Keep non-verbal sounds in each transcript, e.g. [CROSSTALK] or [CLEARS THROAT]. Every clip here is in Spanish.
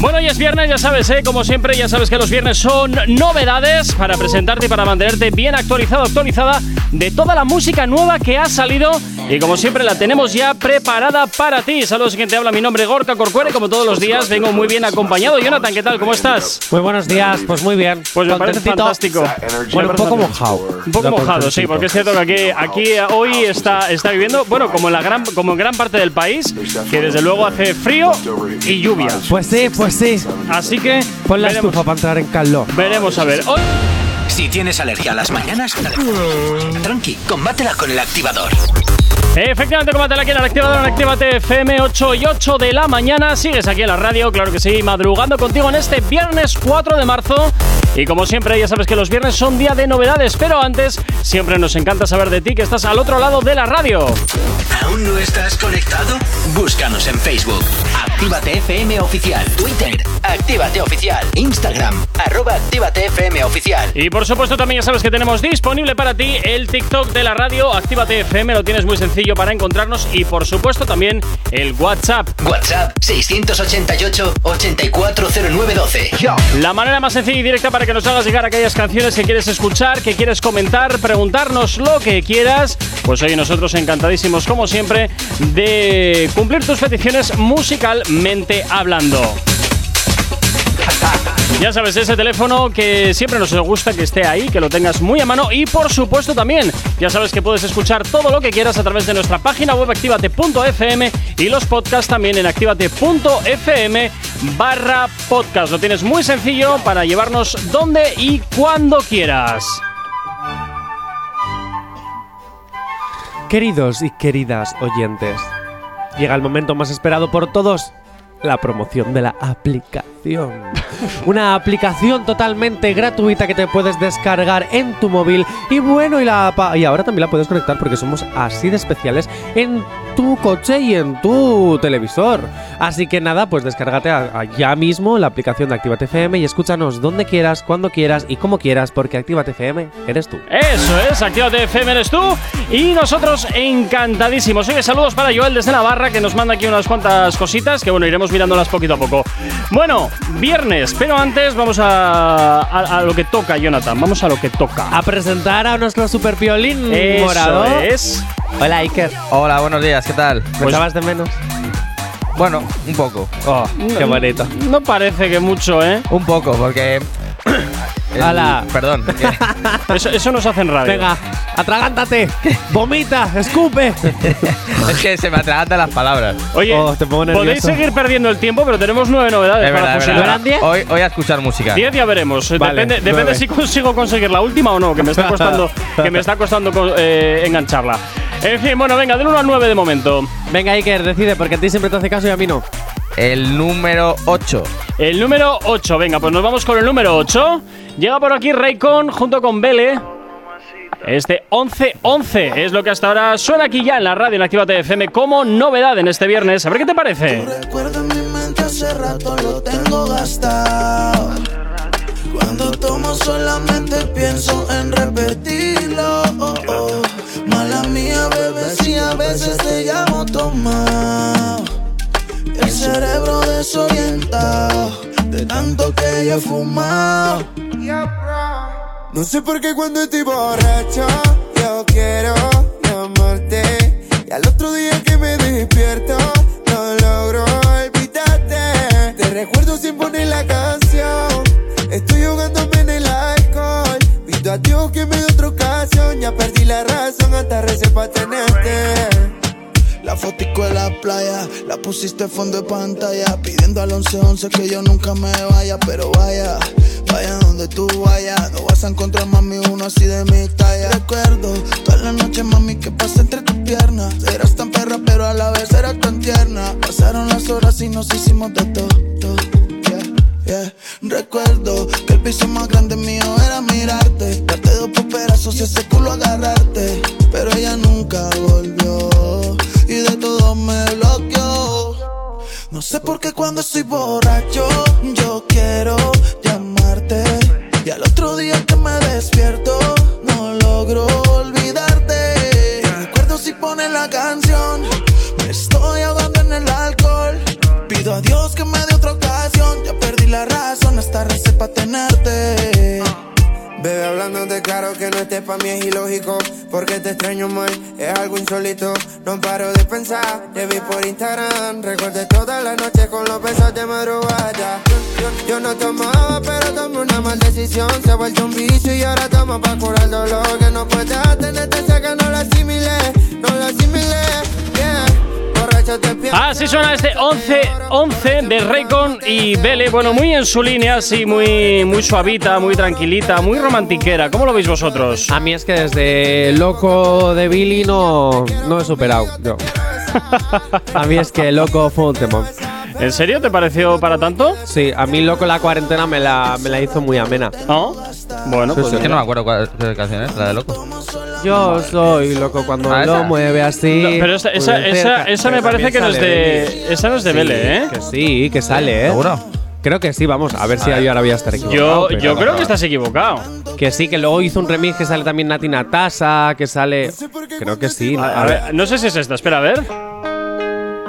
Bueno, hoy es viernes, ya sabes, ¿eh? como siempre, ya sabes que los viernes son novedades para presentarte y para mantenerte bien actualizado, actualizada de toda la música nueva que ha salido y como siempre la tenemos ya preparada para ti. Saludos, quien te habla, mi nombre es Gorka Corcuere, como todos los días vengo muy bien acompañado. Jonathan, ¿qué tal? ¿Cómo estás? Muy buenos días, pues muy bien. Pues me parece fantástico. Bueno, un poco mojado. Un poco mojado, sí, porque es cierto que aquí, aquí hoy está, está viviendo, bueno, como en, la gran, como en gran parte del país, que desde luego hace frío y lluvia. Pues sí, pues sí. Así que Pon la veremos, estufa para entrar en calor. veremos a ver. Hoy- Si tienes alergia a las mañanas, tranqui, combátela con el activador. Efectivamente, combátela aquí en el activador en Actívate FM 8 y 8 de la mañana. Sigues aquí en la radio, claro que sí, madrugando contigo en este viernes 4 de marzo. Y como siempre, ya sabes que los viernes son día de novedades, pero antes siempre nos encanta saber de ti que estás al otro lado de la radio. ¿Aún no estás conectado? Búscanos en Facebook. Actívate FM Oficial. Twitter. Actívate Oficial. Instagram. Arroba Actívate FM Oficial. Y por supuesto también ya sabes que tenemos disponible para ti el TikTok de la radio, Actívate FM, lo tienes muy sencillo para encontrarnos y por supuesto también el WhatsApp. WhatsApp 688-840912. La manera más sencilla y directa para que nos hagas llegar aquellas canciones que quieres escuchar, que quieres comentar, preguntarnos lo que quieras. Pues hoy nosotros encantadísimos, como siempre, de cumplir tus peticiones musicalmente hablando. [LAUGHS] Ya sabes, ese teléfono que siempre nos gusta que esté ahí, que lo tengas muy a mano y por supuesto también, ya sabes que puedes escuchar todo lo que quieras a través de nuestra página web activate.fm y los podcasts también en activate.fm barra podcast. Lo tienes muy sencillo para llevarnos donde y cuando quieras. Queridos y queridas oyentes, llega el momento más esperado por todos, la promoción de la aplicación. Una aplicación totalmente gratuita que te puedes descargar en tu móvil y bueno, y, la, y ahora también la puedes conectar porque somos así de especiales en tu coche y en tu televisor. Así que nada, pues descárgate a- a ya mismo la aplicación de Actívate FM y escúchanos donde quieras, cuando quieras y como quieras porque Actívate FM eres tú. Eso es, Actívate FM eres tú y nosotros encantadísimos. Oye, saludos para Joel desde Navarra que nos manda aquí unas cuantas cositas que bueno, iremos mirándolas poquito a poco. Bueno, viernes, pero antes vamos a, a- a lo que toca, Jonathan. Vamos a lo que toca. A presentar a nuestro super violín Eso morado. es. Hola Iker. Hola, buenos días, ¿qué tal? ¿Me Pues- echabas de menos? Bueno, un poco. Oh, qué bonito. No parece que mucho, ¿eh? Un poco, porque. El- Hala. Perdón. [LAUGHS] Eso, eso nos hace en radio. Venga, atragántate, vomita, escupe. [LAUGHS] es que se me atragantan las palabras. Oye, Oh, te pongo podéis seguir perdiendo el tiempo, pero tenemos nueve novedades Es para verdad, verdad. ¿Eran diez? Hoy, hoy a escuchar música. 10 ya veremos. Vale, depende depende si consigo conseguir la última o no, que me está costando, [LAUGHS] que me está costando co- eh, engancharla. En fin, bueno, venga, del 1 al 9 de momento. Venga, Iker, decide, porque a ti siempre te hace caso y a mí no. El número 8. El número 8, venga, pues nos vamos con el número 8. Llega por aquí Raycon junto con Bele. Este 11-11 es lo que hasta ahora suena aquí ya en la radio en Actívate FM como novedad en este viernes. A ver qué te parece. Recuerdo en mi mente hace rato lo tengo gastado. Cuando tomo solamente pienso en repetirlo. Oh, oh. Mala mía, bebé, si a veces te llamo tomado. El cerebro desorientado de tanto que yo he fumado. No sé por qué cuando estoy borracho yo quiero llamarte y al otro día que me despierto no logro olvidarte. Te recuerdo sin poner la canción, estoy ahogándome en el alcohol. Pido a Dios que me dé otra ocasión, ya perdí la razón hasta recé para tenerte. La fotico de la playa, la pusiste fondo de pantalla. Pidiendo al 1111 que yo nunca me vaya, pero vaya, vaya donde tú vayas. No vas a encontrar mami uno así de mi talla. Recuerdo toda la noche, mami, que pasé entre tus piernas. Eras tan perra, pero a la vez eras tan tierna. Pasaron las horas y nos hicimos de todo. yeah. Recuerdo que el piso más grande mío era mirarte. Darte dos por pedazos y ese culo agarrarte. Pero ella nunca No sé por qué cuando estoy borracho yo quiero llamarte y al otro día que me despierto no logro olvidarte. Recuerdo si ponen la canción, me estoy ahogando en el alcohol. Pido a Dios que me dé otra ocasión, ya esta receta pa' tenerte. Claro que no estés pa' mí es ilógico Porque te extraño mal, es algo insólito. No paro de pensar, te vi por Instagram Recordé toda la noche con los besos de madrugada. Yo, no tomaba, pero tomé una mal decisión Se ha vuelto un vicio y ahora tomo pa' curar el dolor Que no puedes tenerte cerca, no lo asimilé No lo asimilé, yeah Así suena este 11-11 de Raycon y Bele. Bueno, muy en su línea, así, muy, muy suavita, muy tranquilita, muy romantiquera. ¿Cómo lo veis vosotros? A mí es que desde Loco de Billy no, no he superado. Yo. [LAUGHS] A mí es que Loco fue un temón. ¿En serio te pareció para tanto? Sí, a mí Loco la cuarentena me la, me la hizo muy amena. ¿No? Bueno, pues sí. Es que no me acuerdo cuál qué canción es, la de loco. Yo soy loco cuando Ah, lo esa. mueve así. No, pero esa, esa, de esa, cerca. esa me Pero parece que no es de. Esa no es de Sí, Bele, ¿eh? Que sí, que sale, ¿eh? ¿Seguro? Creo que sí, vamos, a ver si yo ahora voy a estar equivocado. Yo, pero- yo creo que estás equivocado. Que sí, que luego hizo un remix que sale también Nati Natasa, que sale. Creo que sí. A, a ver, no sé si es esta, espera, a ver.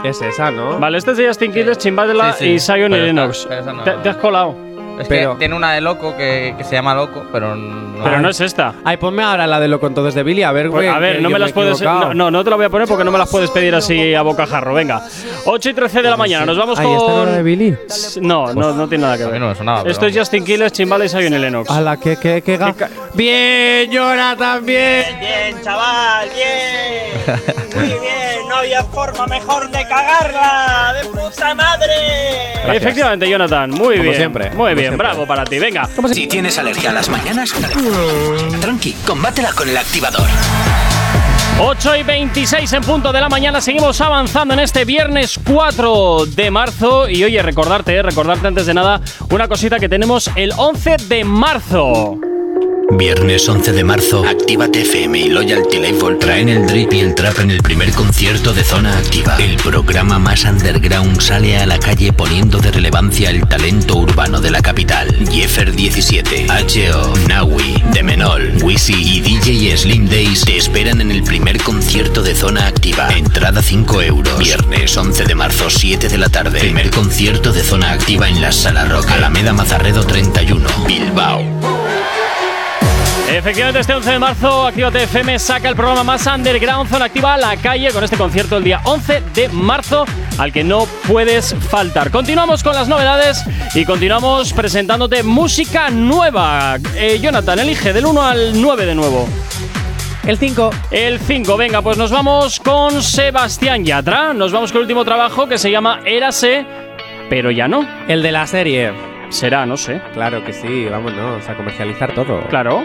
Es esa, ¿no? Vale, este es de Justin Quiles, Chimbadela Sí, sí, y Zion y pero Lennox. pero esa no. Te, te has colado. Es Pero- que tiene una de loco que, que se llama loco, pero no. Pero no es esta. Ay, ponme ahora la de Loco entonces de Billy, a ver, Pues, güey. a ver, que no yo me las he puedes. equivocado. No, no, no te la voy a poner porque no me las puedes pedir así a bocajarro. Venga. 8 y 13 de la mañana. Nos vamos Ay, ¿esta no era de con. Billy? No, no, no tiene nada que A mí ver. no me sonaba. pero Esto es Justin Quiles, Chimbala y Zion y Lennox. A la que, que, que ga- Bien, Jonathan, bien. Bien, chaval, bien. [LAUGHS] Muy bien, no había forma mejor de cagarla. ¡De puta madre! Efectivamente, Jonathan. Muy Como bien. siempre, Muy como bien, siempre. bravo para ti. Venga. Si tienes alergia a las mañanas, tranqui, combátela con el activador. 8 y 26 en punto de la mañana. Seguimos avanzando en este viernes 4 de marzo. Y oye, recordarte, eh, recordarte antes de nada una cosita que tenemos el 11 de marzo. Viernes 11 de marzo, Actívate FM y Loyalty Label traen el drip y el trap en el primer concierto de Zona Activa. El programa más underground sale a la calle poniendo de relevancia el talento urbano de la capital. Jeffer 17, H.O., Nawi, Demenol, Wisi y DJ Slim Days te esperan en el primer concierto de Zona Activa. Entrada 5 euros. Viernes 11 de marzo, 7 de la tarde. Primer concierto de Zona Activa en la Sala Rock. Alameda Mazarredo 31, Bilbao. Efectivamente, este 11 de marzo, Actívate FM saca el programa más underground Zona Activa la calle con este concierto el día 11 de marzo al que no puedes faltar. Continuamos con las novedades y continuamos presentándote música nueva. Eh, Jonathan, elige del 1 al 9 de nuevo. El 5. El 5, venga, pues nos vamos con Sebastián Yatra. Nos vamos con el último trabajo que se llama Érase, pero ya no. El de la serie. Será, no sé. Claro que sí, vámonos a comercializar todo. Claro.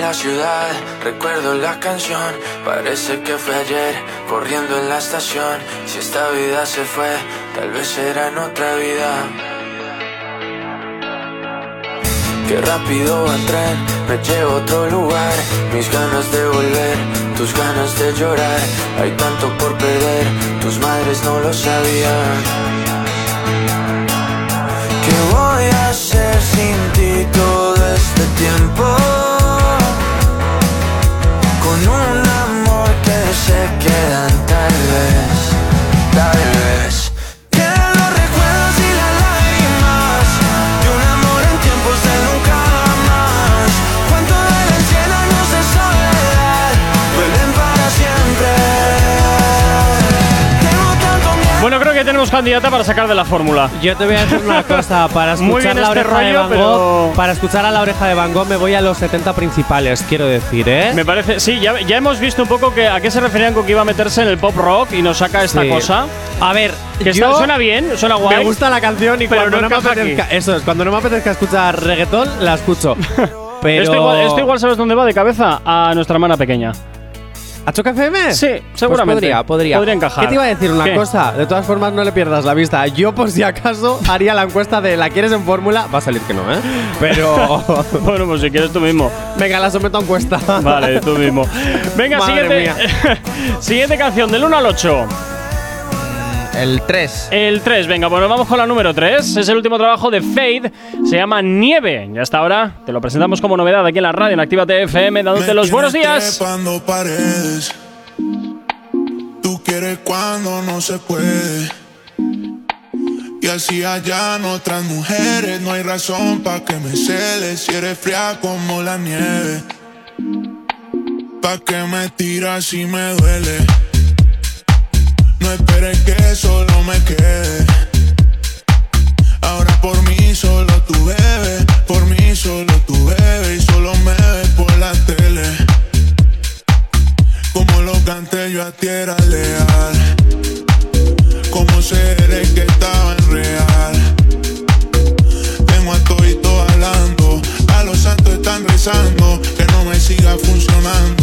La ciudad, recuerdo la canción. Parece que fue ayer, corriendo en la estación. Si esta vida se fue, tal vez será en otra vida. Qué rápido va el tren, me lleva a otro lugar. Mis ganas de volver, tus ganas de llorar. Hay tanto por perder, tus madres no lo sabían. ¿Qué voy a hacer sin ti todo este tiempo? Con un amor que se quedan tal vez, tal vez. Que tenemos candidata para sacar de la fórmula. Yo te voy a decir una cosa, [LAUGHS] para escuchar bien la este oreja de rollo, Van pero- Gogh, para escuchar a la oreja de Van Gogh me voy a los 70 principales, quiero decir, ¿eh? Me parece, sí, ya, ya hemos visto un poco que a qué se referían con que iba a meterse en el pop rock y nos saca esta Sí. cosa. A ver, Que yo está- suena bien, suena guay. me gusta la canción y pero cuando no no, me apetezca, aquí. eso es, cuando no me apetezca escuchar reggaetón, la escucho. [LAUGHS] Pero Esto, igual, esto igual sabes dónde va de cabeza a nuestra hermana pequeña. ¿A Choca FM? Sí, Pues seguramente. podría, podría. Podría encajar. ¿Qué te iba a decir una ¿Qué? cosa? De todas formas, no le pierdas la vista. Yo, por si acaso, haría la encuesta de ¿la quieres en fórmula? Va a salir que no, ¿eh? Pero. [LAUGHS] bueno, pues si quieres tú mismo. Venga, la someto a encuesta. Vale, tú mismo. Venga, Madre siguiente. [LAUGHS] siguiente canción, del 1 al 8. El 3. El 3, venga, bueno, vamos con la número 3. Es el último trabajo de Fade. Se llama Nieve. Y hasta ahora te lo presentamos como novedad aquí en la radio, en Actívate FM, dándote los buenos días. paredes. Tú quieres cuando no se puede. Y así hallan otras mujeres. No hay razón pa' que me celes si eres fría como la nieve. Pa' que me tiras si me duele. No esperes que solo me quede. Ahora por mí solo tú bebes, por mí solo tú bebes y solo me ves por la tele. Como lo canté yo a ti era leal. Como seres que estaban real. Tengo a todito hablando, a los santos están rezando que no me siga funcionando.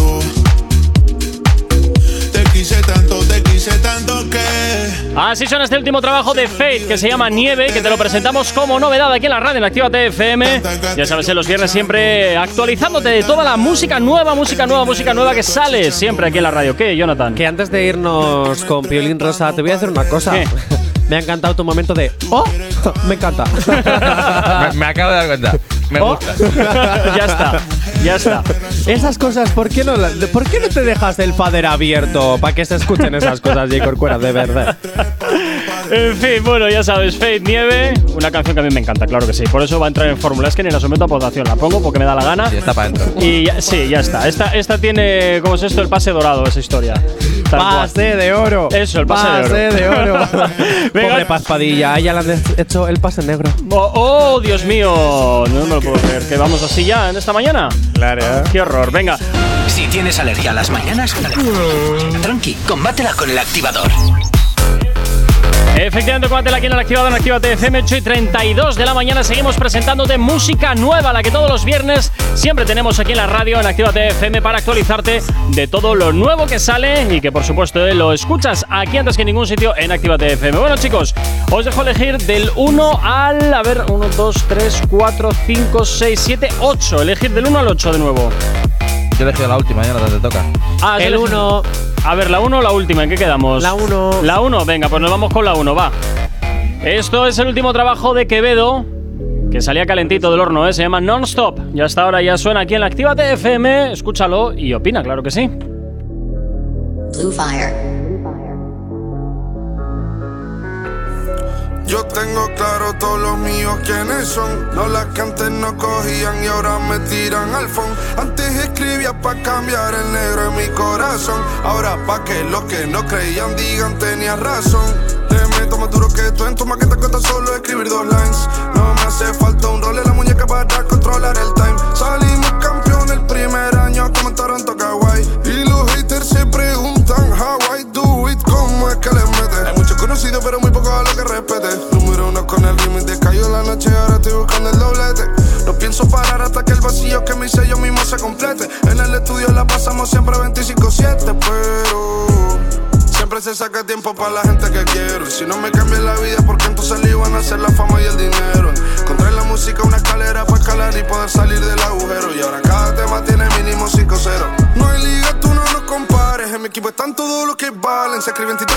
Así suena este último trabajo de Fate que se llama Nieve, que te lo presentamos como novedad aquí en la radio en Activa TFM. Ya sabes, en los viernes siempre actualizándote de toda la música nueva, música nueva, música nueva que sale siempre aquí en la radio. ¿Qué, Jonathan? Que antes de irnos con Piolín Rosa, te voy a hacer una cosa. ¿Qué? [LAUGHS] Me ha encantado tu momento de. ¡Oh! [LAUGHS] Me encanta. [LAUGHS] Me, me acabo de dar cuenta. Me Oh. gusta. ya está, ya está. Esas cosas, ¿por qué no, ¿por qué no te dejas el fader abierto para que se escuchen esas cosas, J. Corcuera, de verdad? En fin, bueno, ya sabes, Fate Nieve, una canción que a mí me encanta, claro que sí. Por eso va a entrar en fórmula. Es que ni la someto a votación, la pongo porque me da la gana. Y está para adentro. Y ya- sí, ya está. Esta, esta tiene, ¿cómo es esto? El pase dorado, esa historia. Tal cual. Pase de oro. Eso, el pase de oro. de oro. [LAUGHS] Venga. Pobre Paz Padilla, a ella le han hecho el pase negro. Oh, oh, Dios mío, no me lo puedo creer. ¿Que vamos así ya en esta mañana? Claro. Qué horror, venga. Si tienes alergia a las mañanas, tranqui, combátela con el activador. Efectivamente, combátela aquí en el activador en Actívate FM 8 y 32 de la mañana. Seguimos presentándote música nueva, la que todos los viernes siempre tenemos aquí en la radio en Actívate FM para actualizarte de todo lo nuevo que sale y que por supuesto eh, lo escuchas aquí antes que en ningún sitio en Actívate FM. Bueno, chicos, os dejo elegir del 1 al. A ver, 1, 2, 3, 4, 5, 6, 7, 8. Elegir del 1 al 8 de nuevo. Yo he elegido la última, ya no te toca. Ah, El has elegi- 1. A ver, la 1 o la última, ¿en qué quedamos? La 1. La 1, venga, pues nos vamos con la 1, va. Esto es el último trabajo de Quevedo, que salía calentito del horno, ¿eh? se llama Non-Stop. Ya hasta ahora ya suena aquí en la Actívate FM, escúchalo y opina, claro que sí. Blue Fire. Yo tengo claro todos los míos quiénes son. No las que antes no cogían y ahora me tiran al fondo. Antes escribía pa' cambiar el negro en mi corazón. Ahora pa' que los que no creían digan tenía razón. Le meto más duro que tú en tu maqueta cuesta solo escribir dos lines. No me hace falta un rol en la muñeca para controlar el time. Salimos campeón el primer año como en Toronto, Kawaii. Y los haters se preguntan conocidos, pero muy pocos a lo que respete. Número uno con el remix de Cayó la noche, ahora estoy buscando el doblete. No pienso parar hasta que el vacío que me hice yo mismo se complete. En el estudio la pasamos siempre 25-7, pero. Siempre se saca tiempo para la gente que quiero. Si no me cambia la vida, porque entonces le iban a hacer la fama y el dinero. Encontré en la música una escalera para escalar y poder salir del agujero. Y ahora cada tema tiene mínimo 5-0. No hay liga, tú no nos compares. En mi equipo están todos los que valen. Se escriben títulos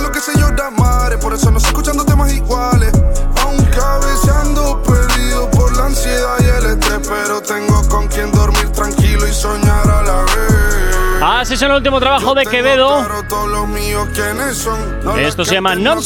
es el último trabajo de Quevedo. Esto se llama antes no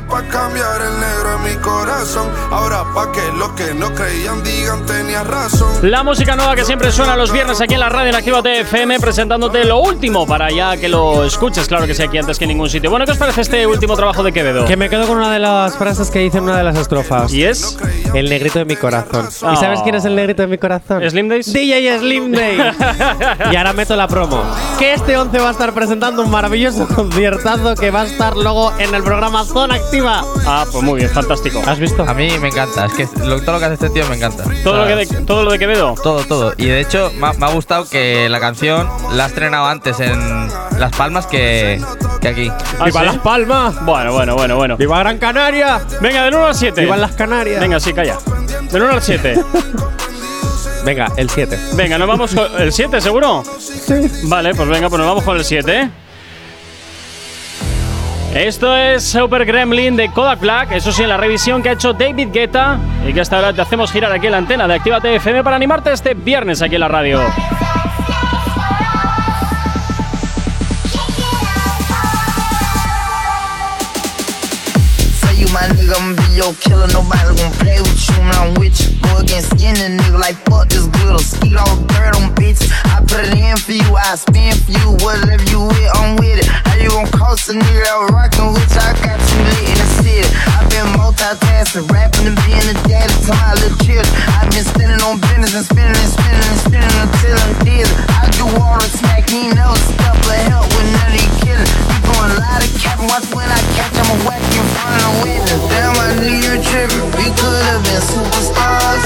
Non-Stop. cogían Y ahora me tiran al fondo. Antes escribía pa' cambiar el negro en mi corazón. Ahora pa' que los que no creían digan tenía razón. La música nueva que siempre suena los viernes aquí en la radio en Actívate FM, presentándote lo último para ya que lo escuches, claro que sí, aquí antes que en ningún sitio. Bueno, ¿qué os parece este último trabajo de Quevedo? Que me quedo con una de las frases que dice en una de las estrofas. ¿Y es? El negrito de mi corazón. Oh. ¿Y sabes quién es el negrito de mi corazón? ¿Slim Days? DJ Slim Days. [LAUGHS] y ahora meto la promo. Que este 11 va a estar presentando un maravilloso [LAUGHS] conciertazo que va a estar luego en el programa Zona Activa. Ah, pues muy bien, fantástico. ¿Has visto? A mí me encanta. Es que lo- todo lo que hace este tío me encanta. Todo lo, que de, todo lo de Quevedo. Todo, todo. Y de hecho, me ha, me ha gustado que la canción la ha estrenado antes en Las Palmas que, que aquí. ¿Ah, ¡Viva sí? Las Palmas! Bueno, bueno, bueno, bueno. ¡Viva Gran Canaria! Venga, del 1 al 7. ¡Viva las Canarias! Venga, sí, calla. Del 1 al 7. [LAUGHS] Venga, el 7. Venga, nos vamos con el 7, ¿seguro? Sí. Vale, pues venga, pues nos vamos con el 7. Esto es Super Gremlin de Kodak Black, eso sí, en la revisión que ha hecho David Guetta y que hasta ahora te hacemos girar aquí en la antena de Actívate FM para animarte este viernes aquí en la radio. You you. Against skin a nigga like fuck this glitter. Skeet all dirt on bitches. I put it in for you, I spin for you. Whatever you with, I'm with it. How you gon' cost a nigga that rockin' with you? I got you lit in the city. i been multitasking, rapping and being a daddy to my little children. i been spinning on business and spinning and spinning and spinning until I'm dizzy. I do all the smack, he never stop for help with none of these killers. You going a lot of cap, watch when I catch, I'ma whack you in front of the witness. Damn, I knew you tripping. We could have been superstars.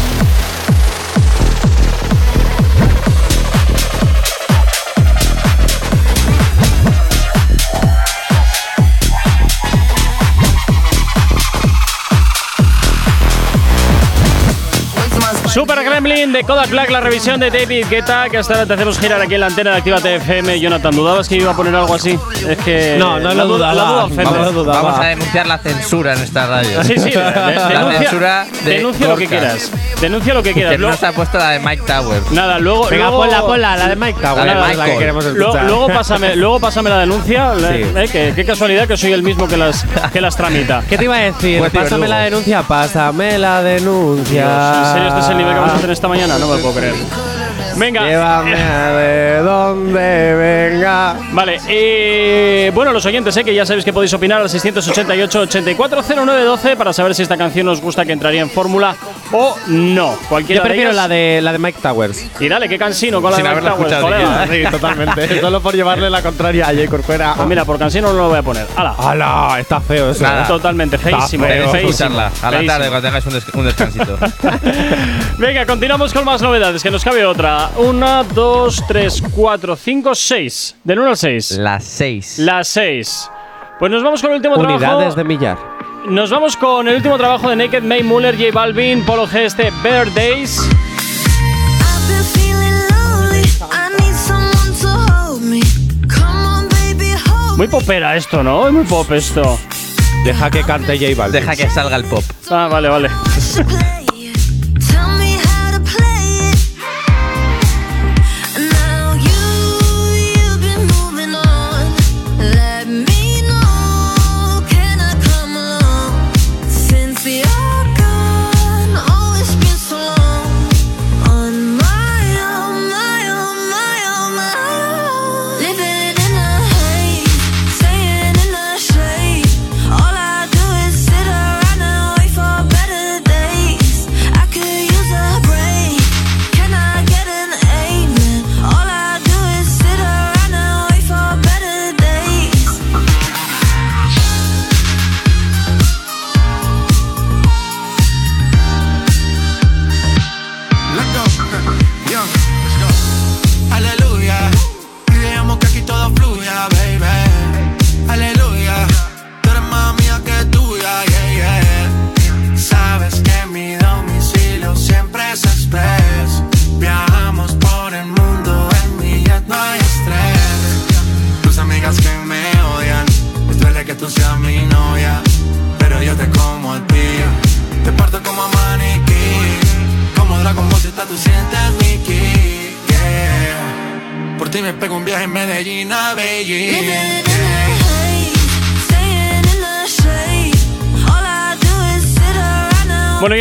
De Kodak Black, la revisión de David Guetta, que hasta ahora te hacemos girar aquí en la antena de Actívate FM. Jonathan, ¿dudabas que iba a poner algo así? Es que. No, no la lo duda- dudaba. La duda ofende. No lo dudaba. Vamos a denunciar la censura en esta radio. Sí, sí, de- de- [LAUGHS] la denuncia, censura de denuncia lo que quieras. Denuncia lo que quieras. Que no Luego- se ha puesto la de Mike Tower. nada, luego. Venga, luego, ponla, ponla, la de Mike Tower. La de la que queremos Luego, escuchar. luego pásame, [LAUGHS] luego pásame la denuncia. Sí. eh, qué casualidad que soy el mismo que las, que las tramita. ¿Qué te iba a decir? Pues, Pásame luego. la denuncia, pásame la denuncia. Dios, ¿En serio este es el nivel que vamos a hacer esta mañana? No me lo puedo creer. Venga. Llévame a de donde venga. Vale, eh, bueno, los oyentes, eh, que ya sabéis que podéis opinar al 688-840912 para saber si esta canción os gusta que entraría en fórmula o no. Cualquiera Yo de prefiero ellas. la de, la de Mike Towers. Y dale, qué cansino con la Sin de haberla Mike Towers, escuchado colega. siquiera. Sí, totalmente. [LAUGHS] Solo por llevarle la contraria a Jay Corcuera. Pues mira, por cansino no lo voy a poner. ¡Hala! ¡Hala! Está feo eso. Nada. ¿eh? Totalmente feísimo. que feísimo, escucharla a la feísimo. tarde cuando tengáis un, des- un descansito. [LAUGHS] Venga, continuamos con más novedades, que nos cabe otra. Una, dos, tres, cuatro, cinco, seis. Del 1 al 6. Las 6. Las 6. Pues nos vamos con el último Unidades trabajo. de millar. Nos vamos con el último trabajo de Naked May Muller, J Balvin, Polo G, este Better Days. Muy popera esto, ¿no? Es muy pop esto. Deja que cante J Balvin. Deja que salga el pop. Ah, vale, vale.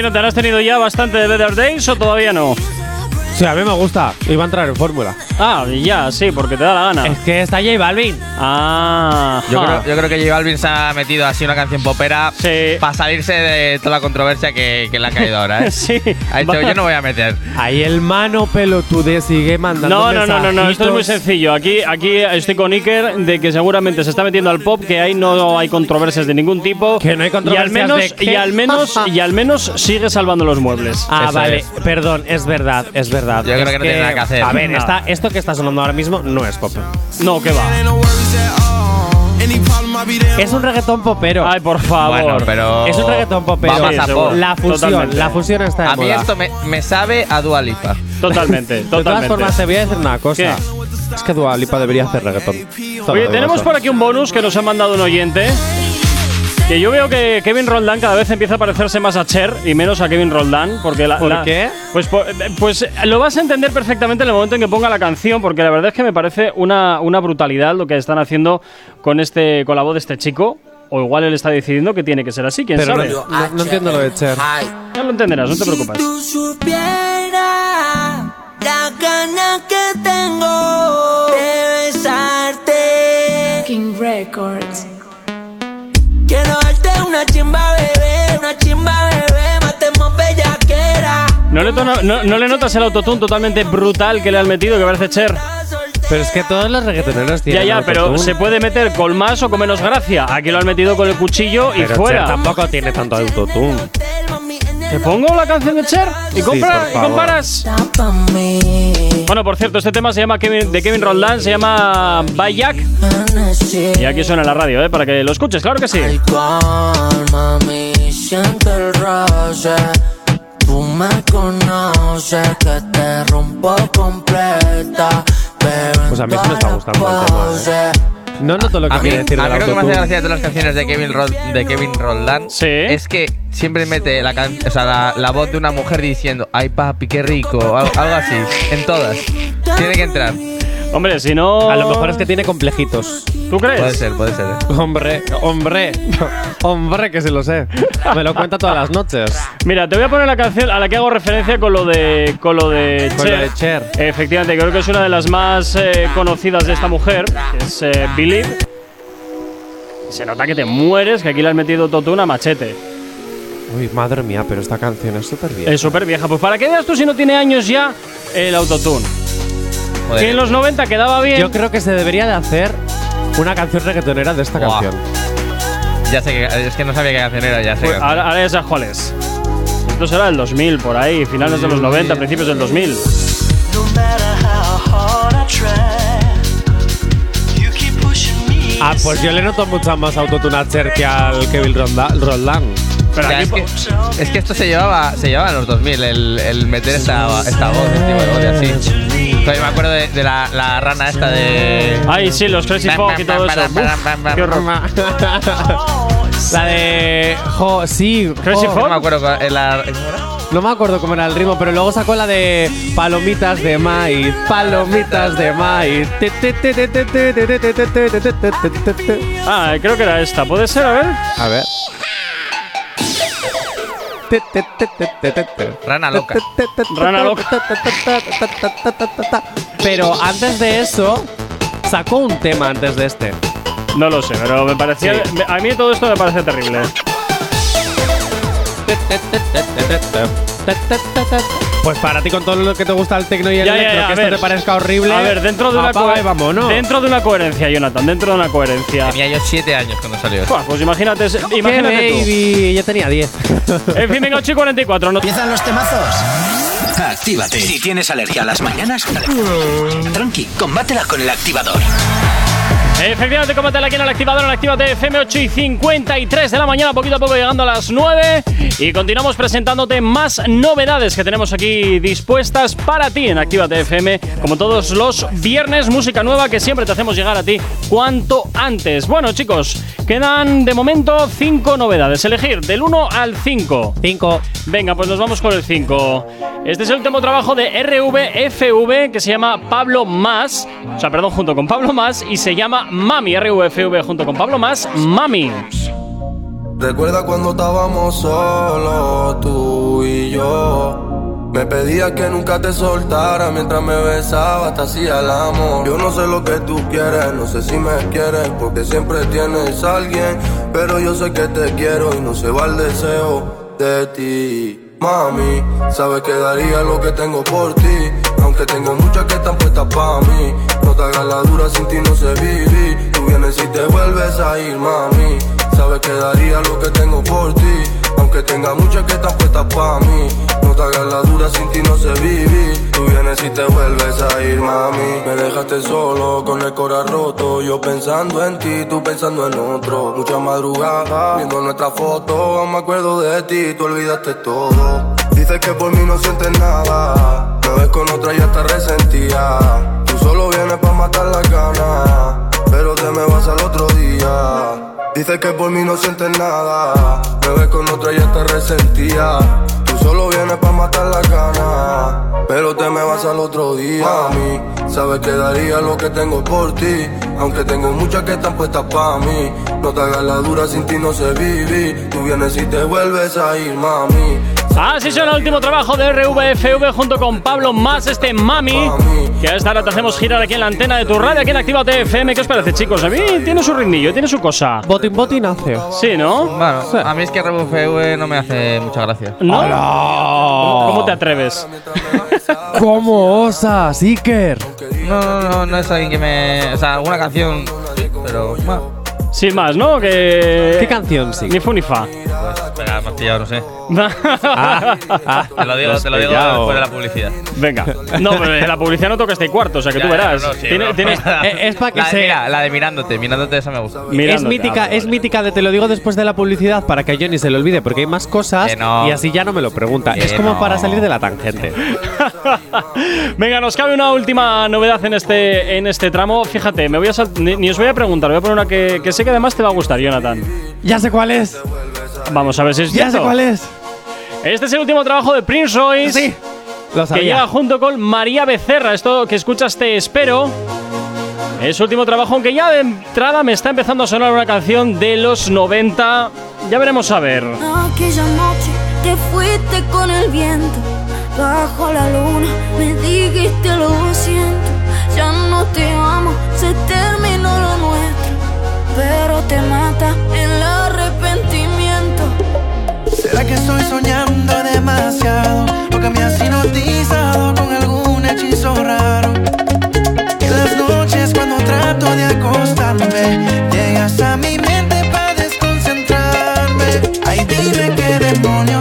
Jonathan, ¿has tenido ya bastante de Better Days o todavía no? Sí, a mí me gusta. Iba a entrar en fórmula. Ah, ya, sí, porque te da la gana. Es que está J Balvin. Ah, Yo creo, yo creo que J Balvin se ha metido así una canción popera Sí. para salirse de toda la controversia que, que le ha caído ahora. ¿eh? [LAUGHS] Sí. Ha dicho, Va- yo no voy a meter. Ahí el mano pelotude sigue mandando No, no, no, no, no, esto es muy sencillo. Aquí, aquí estoy con Iker de que seguramente se está metiendo al pop, que ahí no hay controversias de ningún tipo. Que no hay y al controversias menos, de qué. y al menos, y al menos sigue salvando los muebles. Ah, Eso vale, es. perdón, es verdad, es verdad. Yo creo Es que no tiene nada que hacer. A ver, está, esto que está sonando ahora mismo no es pop. No, que va. Es un reggaetón popero. Ay, por favor. Bueno, pero. Es un reggaetón popero. A pop. La fusión, Totalmente. la fusión está de A mí moda. esto me, me sabe a Dua Lipa. Totalmente, De todas totalmente. formas, te voy a decir una cosa. ¿Qué? Es que Dua Lipa debería hacer reggaetón. Oye, tenemos por aquí un bonus que nos ha mandado un oyente. Que yo veo que Kevin Roldán cada vez empieza a parecerse más a Cher y menos a Kevin Roldán. Porque la, ¿Por la- qué? Pues, po- pues lo vas a entender perfectamente en el momento en que ponga la canción, porque la verdad es que me parece una, una brutalidad lo que están haciendo con, este, con la voz de este chico. O igual él está decidiendo que tiene que ser así, quién Pero no, sabe. no- no entiendo lo de Cher. Ya lo entenderás, no te preocupes. tú supieras la gana que una chimba, bebé, una chimba, bebé, matemos bellaquera. ¿No le, tona- no, no le notas el autotune totalmente brutal que le han metido que parece Cher? Pero es que todos los reggaetoneros Ya, tienen ya, pero autotune. se puede meter con más o con menos gracia. Aquí lo han metido con el cuchillo y Pero fuera. Cher tampoco tiene tanto autotune. ¿Te pongo la canción de Cher? ¿Y, compra- por y comparas? Bueno, por cierto, este tema se llama Kevin- de Kevin Roldán, se llama Bayak. Y aquí suena en la radio, ¿eh? Para que lo escuches, claro que sí. Igual, mami, siento el roce. Tú me conoces que te rompo completa. Pero Pues a mí sí me está gustando el tema, ¿eh? No noto lo que A mí, decir a mí lo que me hace gracia de todas las canciones de Kevin, Rod- de Kevin Roldán es que siempre mete la, can- o sea, la, la voz de una mujer diciendo ¡Ay, papi, qué rico! o algo así. En todas. Tiene que entrar. Hombre, si no. A lo mejor es que tiene complejitos. ¿Tú crees? Puede ser, puede ser. ¿eh? Hombre, hombre, hombre, que se lo sé. Me lo cuenta todas las noches. Mira, te voy a poner la canción a la que hago referencia con lo de con lo de Con Cher. lo de Cher. Efectivamente, creo que es una de las más eh, conocidas de esta mujer, que es eh, Believe. Se nota que te mueres, que aquí le has metido totuna machete. Uy, madre mía, pero esta canción es súper bien. Es súper vieja. Pues para que veas tú si no tiene años ya el autotune. Joder. Que en los 90 quedaba bien. Yo creo que se debería de hacer una canción reggaetonera de esta Buah. canción. Ya sé que es que no sabía qué canción era, ya sé. Pues ahora, ahora ya sabes cuál es. Esto será del 2000, por ahí, finales de los 90, principios del 2000. Ah, pues yo le noto mucho más autotune a Cher que al Kevin Ronda- Roldán. Pero Ya, aquí es, que, es que esto se llevaba, se llevaba en los 2000, el, el meter esta, esta voz, este tipo de voz y así. Yo me acuerdo de, la, la, rana esta de. Ay, sí, los Crazy Frog y todo eso. Qué horror. la de. Jo, sí. Crazy Frog. No me acuerdo. No acuerdo cómo era el ritmo, pero luego sacó la de palomitas de maíz, palomitas de maíz. Ah, creo que era esta. ¿Puede ser? A ver. A ver. Rana loca. Rana loca. Pero antes de eso, sacó un tema antes de este. No lo sé, pero me parecía. A mí todo esto me parece terrible. Pues para ti, con todo lo que te gusta el tecno y el Ya, electro, ya, que esto ver. te parezca horrible. A ver, dentro de una apaga cohe- y vámonos. [LAUGHS] Dentro de una coherencia, Jonathan, dentro de una coherencia. Tenía yo 7 años cuando salió. esto. Buah, pues imagínate, ¡Qué imagínate baby! Yo tenía 10. tú. [LAUGHS] En fin, venga, 8 y 44. No, ¿Empiezan los temazos? Actívate. Si tienes alergia a las mañanas, tranqui, combátela con el activador. Efectivamente, combátela aquí en el activador, en Actívate FM 8 y 53 de la mañana, poquito a poco llegando a las 9. Y continuamos presentándote más novedades que tenemos aquí dispuestas para ti en Actívate FM. Como todos los viernes, música nueva que siempre te hacemos llegar a ti cuanto antes. Bueno, chicos, quedan de momento 5 novedades. Elegir del 1 al 5. 5. Venga, pues nos vamos con el 5. Este es el último trabajo de RVFV que se llama Pablo Más. O sea, perdón, junto con Pablo Más. Y se llama Mami. RVFV junto con Pablo Más. Mami. Recuerda cuando estábamos solos, tú y yo. Me pedías que nunca te soltara mientras me besabas, te hacía el amor. Yo no sé lo que tú quieres, no sé si me quieres, porque siempre tienes alguien. Pero yo sé que te quiero y no se va el deseo de ti. Mami, sabes que daría lo que tengo por ti. Aunque tengo muchas que están puestas para mí. No te hagas la dura, sin ti no sé vivir. Tú vienes y te vuelves a ir, mami. Sabes que daría lo que tengo por ti. Aunque tenga muchas que están puestas para mí. No te hagas la dura, sin ti no sé vivir. Tú vienes y te vuelves a ir, mami. Me dejaste solo con el corazón roto. Yo pensando en ti, tú pensando en otro. Mucha madrugada, viendo nuestra foto. Me acuerdo de ti, tú olvidaste todo. Dices que por mí no sientes nada. Me ves con otra y hasta resentía. Tú solo vienes pa' matar la gana. Pero te me vas al otro día. Dices que por mí no sientes nada. Me ves con otra y hasta resentía. Tú solo vienes pa' matar la gana. Pero te me vas al otro día. Mami, sabes que daría lo que tengo por ti. Aunque tengo muchas que están puestas pa' mí. No te hagas la dura, sin ti no sé vivir. Tú vienes y te vuelves a ir, mami. Así suena el último trabajo de RVFV junto con Pablo más este Mami. Que a esta hora te hacemos girar aquí en la antena de tu radio, aquí en Activa TFM. ¿Qué os parece, chicos? A mí tiene su ritmillo, tiene su cosa. Botín botín hace. Sí, ¿no? Bueno, a mí es que RVFV no me hace mucha gracia. ¿No? ¿Cómo, cómo te atreves? [LAUGHS] ¿Cómo osas, Iker? No, no, no, no es alguien que me. O sea, alguna canción. Pero. Bueno, Sin más, ¿no? Que. ¿Qué canción sí? Ni fu ni fa. Pues, venga, me has pillado, no sé. Ah, ah, Te lo digo, te lo digo pillado. después de la publicidad. Venga. No, pero en la publicidad no toca este cuarto, o sea que Ya, tú verás. no, no, sí, Tiene- no. tienes- [LAUGHS] es para que La se. mira, la de mirándote, mirándote esa me gusta. Es mirándote, mítica, ah, es mítica de te lo digo después de la publicidad para que a Johnny se le olvide porque hay más cosas y así ya no me lo pregunta. Que es como no. para salir de la tangente. [LAUGHS] Venga, nos cabe una última novedad en este, en este tramo. Fíjate, me voy a sal- ni, ni os voy a preguntar, voy a poner una que, que sé que además te va a gustar, Jonathan. ya sé cuál es. Vamos a ver si es Ya sé cierto. cuál es. Este es el último trabajo de Prince Royce. Sí. Lo que llega sabía. junto con María Becerra. Esto que escuchas te espero. Es su último trabajo, aunque ya de entrada me está empezando a sonar una canción de los 90. Ya veremos a ver. Aquella noche te fuiste con el viento, bajo la luna me dijiste lo siento, ya no te amo, se terminó lo nuestro, pero te mata el arrepentimiento. ¿Será que estoy soñando demasiado? ¿O que me has hipnotizado con algún hechizo raro? En las noches cuando trato de acostarme Llegas a mi mente para desconcentrarme Ay, dime qué demonios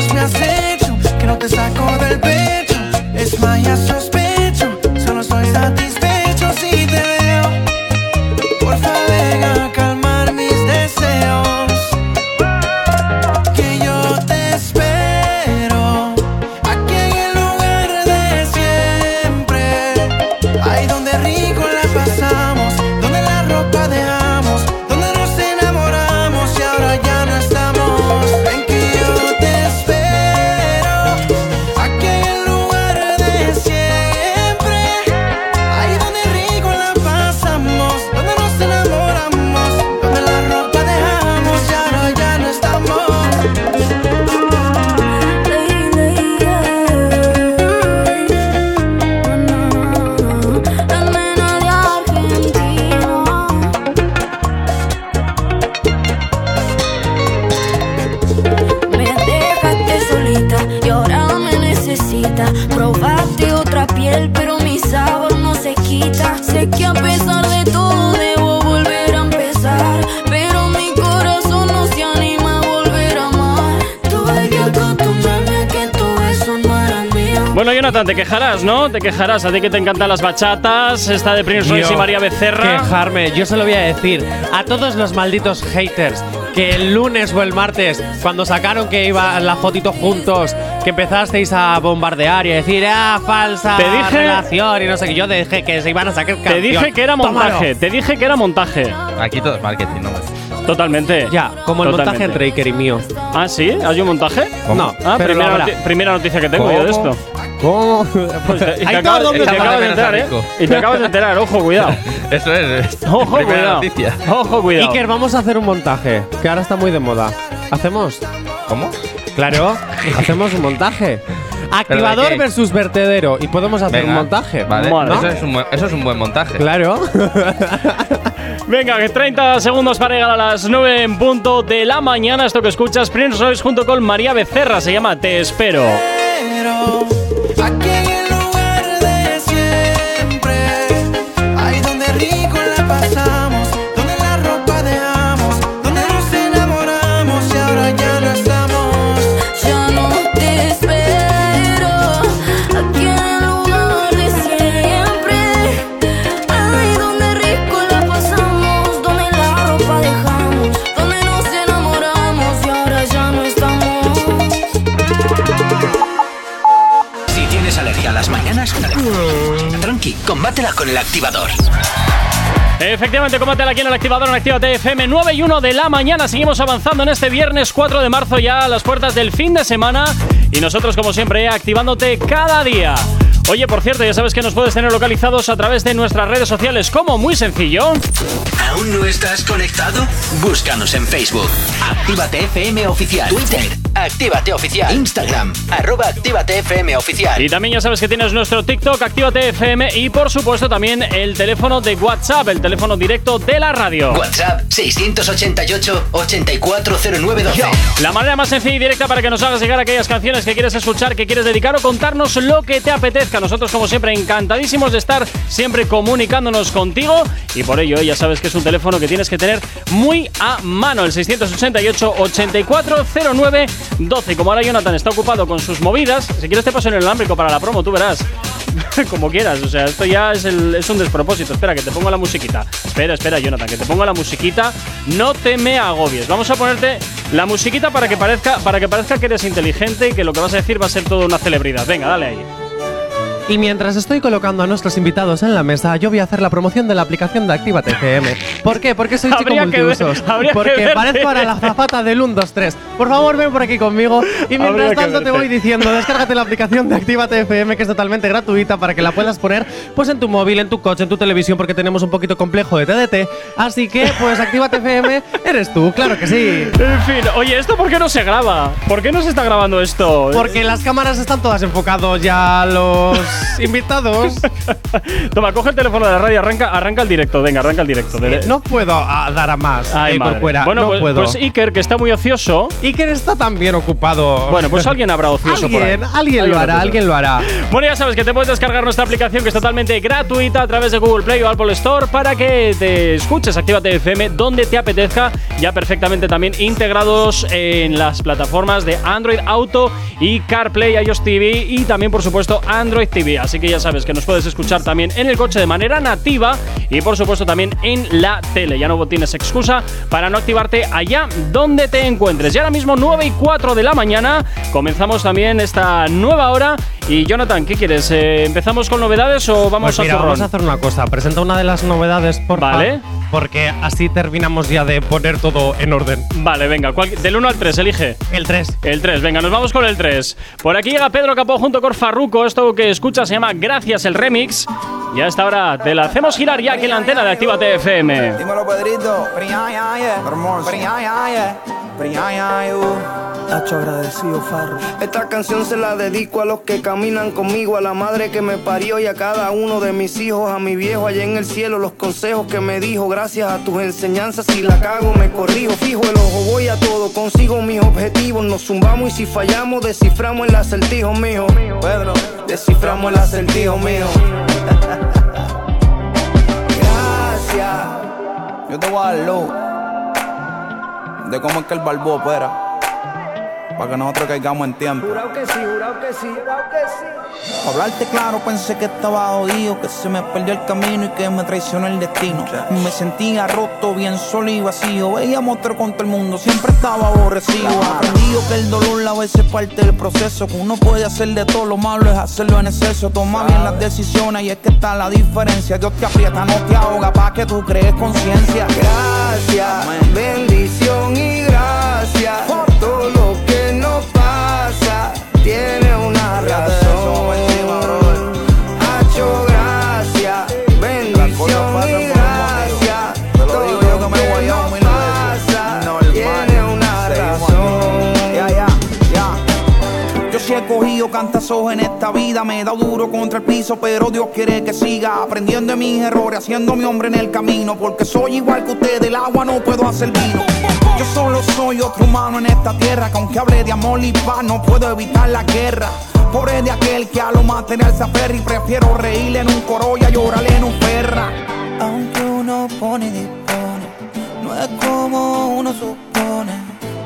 te quejarás, ¿no? Te quejarás. A ti que te encantan las bachatas. Esta de Prince Royce y María Becerra. Quejarme, yo se lo voy a decir a todos los malditos haters que el lunes o el martes, cuando sacaron que iba la fotito juntos, que empezasteis a bombardear y a decir, ah, falsa Te dije- relación y no sé qué, yo dije que se iban a sacar Te canción. dije que era montaje. Tómalo. Te dije que era montaje. Aquí todo es marketing, ¿no? Totalmente. Ya, como el montaje Totalmente. entre Iker y mío. Ah, ¿sí? ¿Hay un montaje? No, Ah, pero primera, noti- primera noticia que tengo yo de esto. ¿Cómo? [LAUGHS] Pues [LAUGHS] y te Hay acabas, y te acabas de enterar, ¿eh? Y te acabas de enterar, ojo, cuidado. [LAUGHS] Eso es. Ojo, Primera cuidado. noticia. Ojo, cuidado. Iker, vamos a hacer un montaje, que ahora está muy de moda. ¿Hacemos? ¿Cómo? Claro, hacemos un montaje. Activador versus vertedero. Y podemos hacer Venga, un montaje. Vale. Eso, es un, buen- eso es un buen montaje. Claro. Venga, que 30 segundos para llegar a las 9 en punto de la mañana. Esto que escuchas, Prince Royce junto con María Becerra. Se llama Te Espero. Pero aquí Con el activador. Efectivamente, combátela aquí en el activador en Actívate FM 9 y 1 de la mañana. Seguimos avanzando en este viernes 4 de marzo ya a las puertas del fin de semana. Y nosotros, como siempre, activándote cada día. Oye, por cierto, ya sabes que nos puedes tener localizados a través de nuestras redes sociales, como muy sencillo. ¿Aún no estás conectado? Búscanos en Facebook. Actívate FM Oficial. Twitter. Actívate Oficial. Instagram. Arroba Actívate FM Oficial. Y también ya sabes que tienes nuestro TikTok, Actívate FM y por supuesto también el teléfono de WhatsApp, el teléfono directo de la radio. WhatsApp 688-840912. La manera más sencilla y directa para que nos hagas llegar aquellas canciones que quieres escuchar, que quieres dedicar o contarnos lo que te apetezca. Nosotros, como siempre, encantadísimos de estar siempre comunicándonos contigo y por ello ya sabes que es un teléfono que tienes que tener muy a mano, el 688-840912. Como ahora Jonathan está ocupado con sus movidas, si quieres te paso en el alámbrico para la promo, tú verás. [LAUGHS] como quieras, o sea, esto ya es un despropósito. Espera, que te pongo la musiquita. Espera, espera, Jonathan, que te pongo la musiquita. No te me agobies. Vamos a ponerte la musiquita para que parezca, para que parezca que eres inteligente y que lo que vas a decir va a ser toda una celebridad. Venga, dale ahí. Y mientras estoy colocando a nuestros invitados en la mesa, yo voy a hacer la promoción de la aplicación de Actívate FM. ¿Por qué? Porque soy chico Habría que ver- multiusos. que Porque verte. parezco ahora la zafata del 1, 2, 3. Por favor, ven por aquí conmigo. Y mientras que tanto te voy diciendo, descárgate la aplicación de Actívate FM, que es totalmente gratuita para que la puedas poner pues en tu móvil, en tu coche, en tu televisión, porque tenemos un poquito complejo de TDT. Así que, pues Actívate FM eres tú, claro que sí. En fin, oye, ¿esto por qué no se graba? ¿Por qué no se está grabando esto? Porque las cámaras están todas enfocadas ya a los [LAUGHS] invitados. [LAUGHS] Toma, coge el teléfono de la radio, arranca, arranca el directo, venga, arranca el directo. No puedo ah, dar a más. Ay, eh. Corcuera, Bueno, no pues, puedo. pues Iker, que está muy ocioso. Iker está también ocupado. Bueno, pues alguien habrá ocioso por ahí. Alguien, alguien lo hará, ocioso. alguien lo hará. Bueno, ya sabes que te puedes descargar nuestra aplicación que es totalmente gratuita a través de Google Play o Apple Store para que te escuches Actívate FM donde te apetezca, ya perfectamente también integrados en las plataformas de Android Auto y CarPlay, iOS TV y también, por supuesto, Android TV. Así que ya sabes que nos puedes escuchar también en el coche de manera nativa y, por supuesto, también en la tele. Ya no tienes excusa para no activarte allá donde te encuentres. Y ahora mismo, 9 y 4 de la mañana, comenzamos también esta nueva hora. Y Jonathan, ¿qué quieres? Eh, ¿Empezamos con novedades o vamos Pues a mira, zurrón? vamos a hacer una cosa. Presenta una de las novedades, por Vale. Porque así terminamos ya de poner todo en orden. Vale, venga, del 1 al 3, elige. El 3. El 3, venga, nos vamos con el 3. Por aquí llega Pedro Capó junto con Farruco. Esto que escucha se llama Gracias el Remix. Y a esta hora te la hacemos girar ya aquí en la antena de Actívate FM. Dímelo, Pedrito. Hermoso. Hacho agradecido, Farro. Esta canción se la dedico a los que caminan conmigo, a la madre que me parió y a cada uno de mis hijos, a mi viejo allá en el cielo, los consejos que me dijo, gracias a tus enseñanzas, si la cago me corrijo, fijo el ojo, voy a todo, consigo mis objetivos, nos zumbamos y si fallamos, desciframos el acertijo mío. Pedro, desciframos el acertijo mío. Gracias. Yo te voy a dar luz de cómo es que el balbo opera. Para que nosotros caigamos en tiempo. Jurado que sí, jurado que sí, jurado que sí. Para hablarte claro, pensé que estaba jodido, que se me perdió el camino y que me traicionó el destino. Me sentía roto, bien solo y vacío. Veía monstruo contra el mundo, siempre estaba aborrecido. Aprendido que el dolor a veces es parte del proceso. Que uno puede hacer de todo, lo malo es hacerlo en exceso. Toma bien las decisiones y es que está la diferencia. Dios te aprieta, no te ahoga, para que tú crees conciencia. Gracias, bendición en esta vida, me he dado duro contra el piso, pero Dios quiere que siga aprendiendo de mis errores, haciendo mi hombre en el camino, porque soy igual que usted, del agua no puedo hacer vino. Yo solo soy otro humano en esta tierra, que aunque hable de amor y paz, no puedo evitar la guerra. Pobre de aquel que a lo material se aferra y prefiero reírle en un coro y a llorarle en un perra. Aunque uno pone y dispone, no es como uno supone.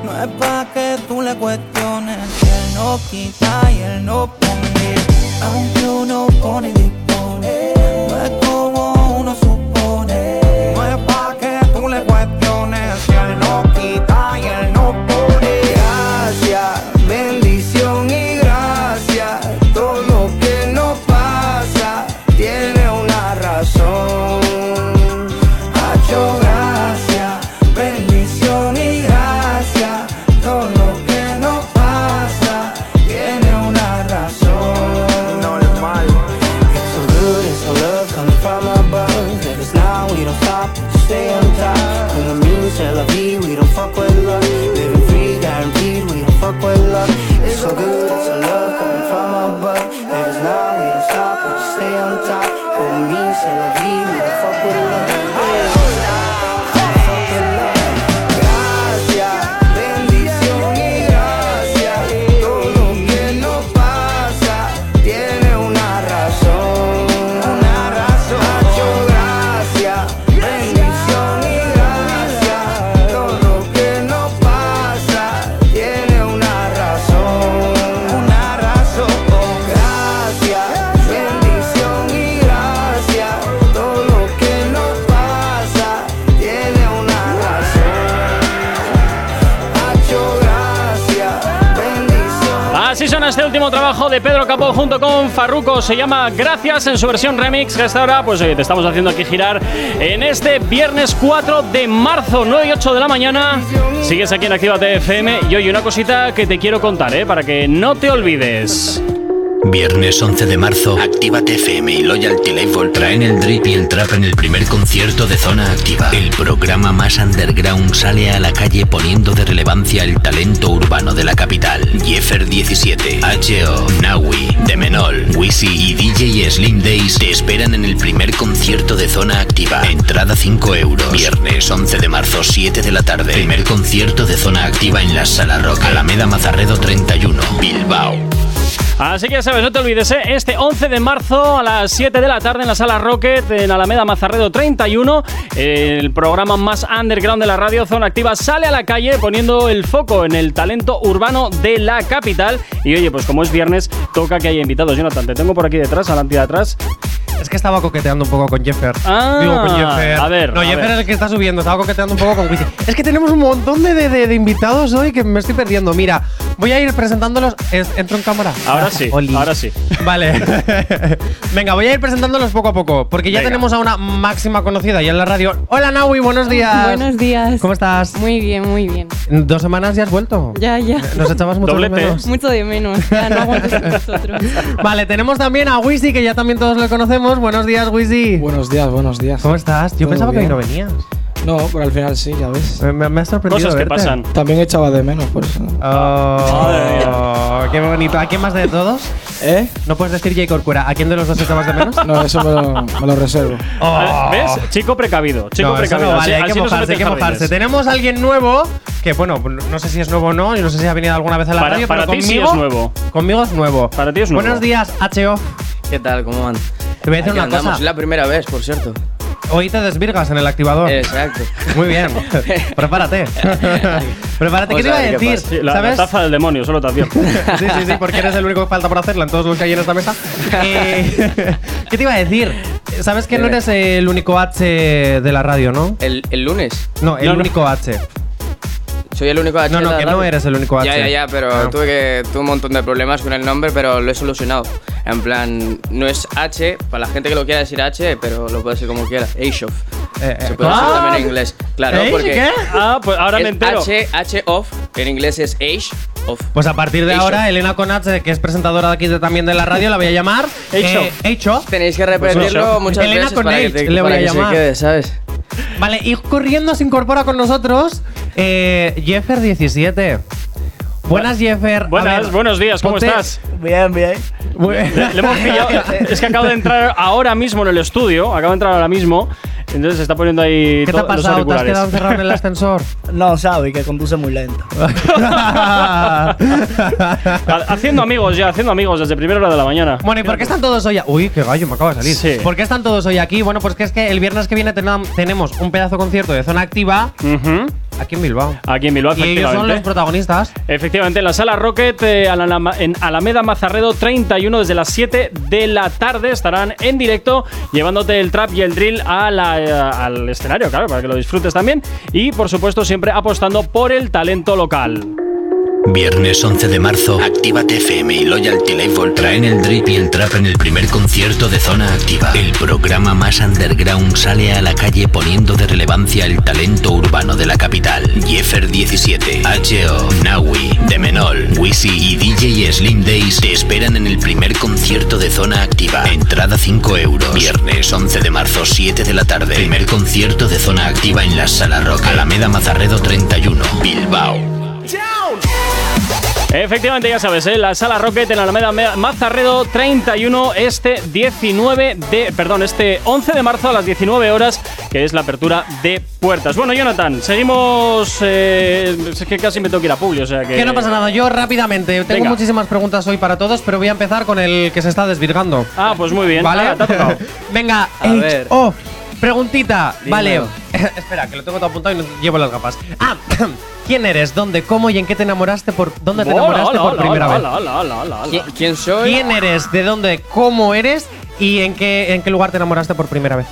No es pa' que tú le cuestiones no quita y él no pone. Aunque uno pone y dispone, no es como uno supone. It's so good it's a love. De Pedro Capó junto con Farruko. Se llama Gracias en su versión remix. Que hasta ahora, pues oye, te estamos haciendo aquí girar en este viernes 4 de marzo, 9 y 8 de la mañana. Sigues aquí en Actívate FM. Y hoy una cosita que te quiero contar, ¿eh? Para que no te olvides. Viernes 11 de marzo, Actívate FM y Loyalty Label traen el drip y el trap en el primer concierto de Zona Activa. El programa más underground sale a la calle poniendo de relevancia el talento urbano de la capital. Jeffer 17, H.O., Nawi, Demenol, Wisi y DJ Slim Days te esperan en el primer concierto de Zona Activa. Entrada 5 euros. Viernes 11 de marzo, 7 de la tarde. Primer concierto de Zona Activa en la Sala Rock. Alameda Mazarredo 31, Bilbao. Así que ya sabes, no te olvides, ¿eh? este 11 de marzo a las 7 de la tarde en la sala Rocket, en Alameda Mazarredo 31, el programa más underground de la radio Zona Activa sale a la calle poniendo el foco en el talento urbano de la capital. Y oye, pues como es viernes, toca que haya invitados. Jonathan, te tengo por aquí detrás, adelante y atrás. Es que estaba coqueteando un poco con Jeffer. Ah, Digo, con Jeffer. a ver, No, a Jeffer ver. es el que está subiendo. Estaba coqueteando un poco con Wisi. Es que tenemos un montón de, de- de- de invitados hoy que me estoy perdiendo. Mira, voy a ir presentándolos. Es- ¿Entro en cámara? Ahora sí, Oli. ahora sí. Vale. [LAUGHS] Venga, voy a ir presentándolos poco a poco. Porque ya Venga. tenemos a una máxima conocida ya en la radio. Hola, Naui, buenos días. [LAUGHS] Buenos días. ¿Cómo estás? Muy bien, muy bien. En Dos semanas ya has vuelto. Ya, ya. Nos echabas mucho de menos. Mucho de menos. Ya no vosotros. [LAUGHS] Vale, tenemos también a Wisi, que ya también todos lo conocemos. Buenos días, Wisi. Buenos días, buenos días. ¿Cómo estás? Yo pensaba que hoy bien. no venías. No, pero al final sí, ya ves. Me, me- ha sorprendido Cosas que verte. pasan. También echaba de menos, por eso. Oh, qué bonito. ¿A quién más de todos? ¿Eh? No puedes decir Jay Corcuera. ¿A quién de los dos echabas de menos? [LAUGHS] No, eso me lo, me lo reservo. Oh. ¿Ves? Chico precavido. Chico no, precavido. no Así- vale, hay que no mojarse, hay que mojarse. Tenemos a alguien nuevo que, bueno, no sé si es nuevo o no, y no sé si ha venido alguna vez a la Para- radio, para pero ti sí conmigo, es nuevo. Conmigo es nuevo. Para ti es nuevo. Buenos días, HO. ¿Qué tal? ¿Cómo van? Te voy a decir Aquí una andamos. cosa. Es la primera vez, por cierto. Hoy te desvirgas en el activador. Exacto. [LAUGHS] Muy bien. [LAUGHS] Prepárate. [LAUGHS] Prepárate. ¿Qué te iba a decir? Sí, la, la ¿Sabes? taza del demonio, solo te advierto. Sí, sí, sí, porque eres el único que falta por hacerla en todos los que hay en esta mesa. Eh, ¿Qué te iba a decir? Sabes que no eres el único H de la radio, ¿no? ¿El, el lunes? No, el No, no. único H. Soy el único H No, no, que no eres el único H. Ya, ya, ya, pero Ah. tuve, que, tuve un montón de problemas con el nombre, pero lo he solucionado. En plan, no es H, para la gente que lo quiera decir H, pero lo puede decir como quiera. Ashoff. Eh, eh, Se puede decir ¿cómo? también en inglés. Claro, ¿Eh? porque ¿Qué? Ah, pues ahora me entero. H, H off, en inglés es H off. Pues a partir de ahora, Elena Conach, que es presentadora de aquí de- también de la radio, la voy a llamar H-Off. eh, H-Off. Tenéis que repetirlo H-Off. muchas Elena veces con para que, H, te- le voy para a que llamar. se quede, ¿sabes? Vale, y corriendo se incorpora con nosotros eh, Jeffer17. Buenas, Jeffer. Buenas, ver, buenos días, ¿cómo ponte- estás? Bien, bien. Muy- Le, le hemos pillado. [LAUGHS] es que acabo de entrar ahora mismo en el estudio, acabo de entrar ahora mismo, entonces se está poniendo ahí ¿Qué te to- ha pasado? ¿Te has quedado encerrado en el [LAUGHS] ascensor? No, sabe que conduce muy lento. [LAUGHS] Ha- Haciendo amigos ya, haciendo amigos desde primera hora de la mañana. Bueno, ¿y por qué están todos hoy? a- Uy, qué gallo, me acaba de salir. Sí. ¿Por qué están todos hoy aquí? Bueno, pues que es que el viernes que viene tenemos un pedazo concierto de zona activa Ujú. Aquí en Bilbao. Aquí en Bilbao, Y ellos son efectivamente. los protagonistas. Efectivamente, en la sala Rocket, eh, en Alameda Mazarredo 31, desde las 7 de la tarde, estarán en directo llevándote el trap y el drill a la, eh, al escenario, claro, para que lo disfrutes también. Y, por supuesto, siempre apostando por el talento local. Viernes 11 de marzo, Actívate FM y Loyalty Label traen el drip y el trap en el primer concierto de Zona Activa. El programa más underground sale a la calle poniendo de relevancia el talento urbano de la capital. Jeffer 17, H.O., Nawi, Demenol, Wisi y DJ Slim Days te esperan en el primer concierto de Zona Activa. Entrada 5 euros. Viernes 11 de marzo, 7 de la tarde. Primer concierto de Zona Activa en la Sala Rock. Alameda Mazarredo 31, Bilbao. Efectivamente, ya sabes, ¿eh? la sala Rocket en Alameda Me- Mazarredo 31, este 19 de. Perdón, este 11 de marzo a las 19 horas, que es la apertura de puertas. Bueno, Jonathan, seguimos. eh, es que casi me tengo que ir a Publi, o sea que. Que no pasa nada, yo rápidamente. Tengo Venga. muchísimas preguntas hoy para todos, pero voy a empezar con el que se está desvirgando. Ah, pues muy bien. ¿Vale? Te ha tocado. [LAUGHS] Venga, A H ver. off. Preguntita, vale. [LAUGHS] Espera, que lo tengo todo apuntado y no llevo las gafas. Ah, [CLEARS THROAT] ¿quién eres? ¿Dónde? ¿Cómo y en qué te enamoraste por dónde te enamoraste por primera vez? hola, hola, hola, hola. ¿Qui- ¿Quién soy? ¿Quién eres? ¿De dónde? ¿Cómo eres? ¿Y en qué en qué lugar te enamoraste por primera vez?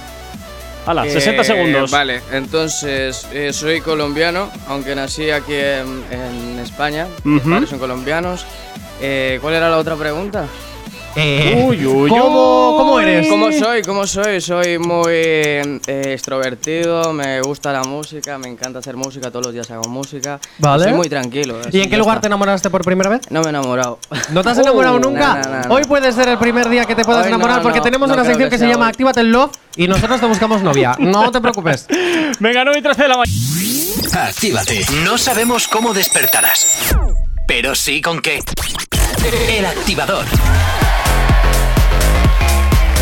Hala, Eh, 60 segundos. Vale, entonces eh, soy colombiano, aunque nací aquí en, en España. Mis Ujú. padres son colombianos. Eh, ¿Cuál era la otra pregunta? Eh, Uy, uy, ¿cómo, ¿Cómo eres? ¿Cómo soy? ¿Cómo soy? Soy muy eh, extrovertido, me gusta la música, me encanta hacer música, todos los días hago música. Vale. Soy muy tranquilo. ¿Y en qué lugar está. te enamoraste por primera vez? No me he enamorado. ¿No te has enamorado [LAUGHS] Uh, nunca? no, no, no, no. Hoy puede ser el primer día que te puedas Hoy enamorar no, porque no, tenemos no una sección que que se llama. Actívate el Love y nosotros te buscamos novia. No te preocupes. [LAUGHS] Venga, 9 y 13 de la mañana. Actívate. No sabemos cómo despertarás, pero sí con qué. El activador.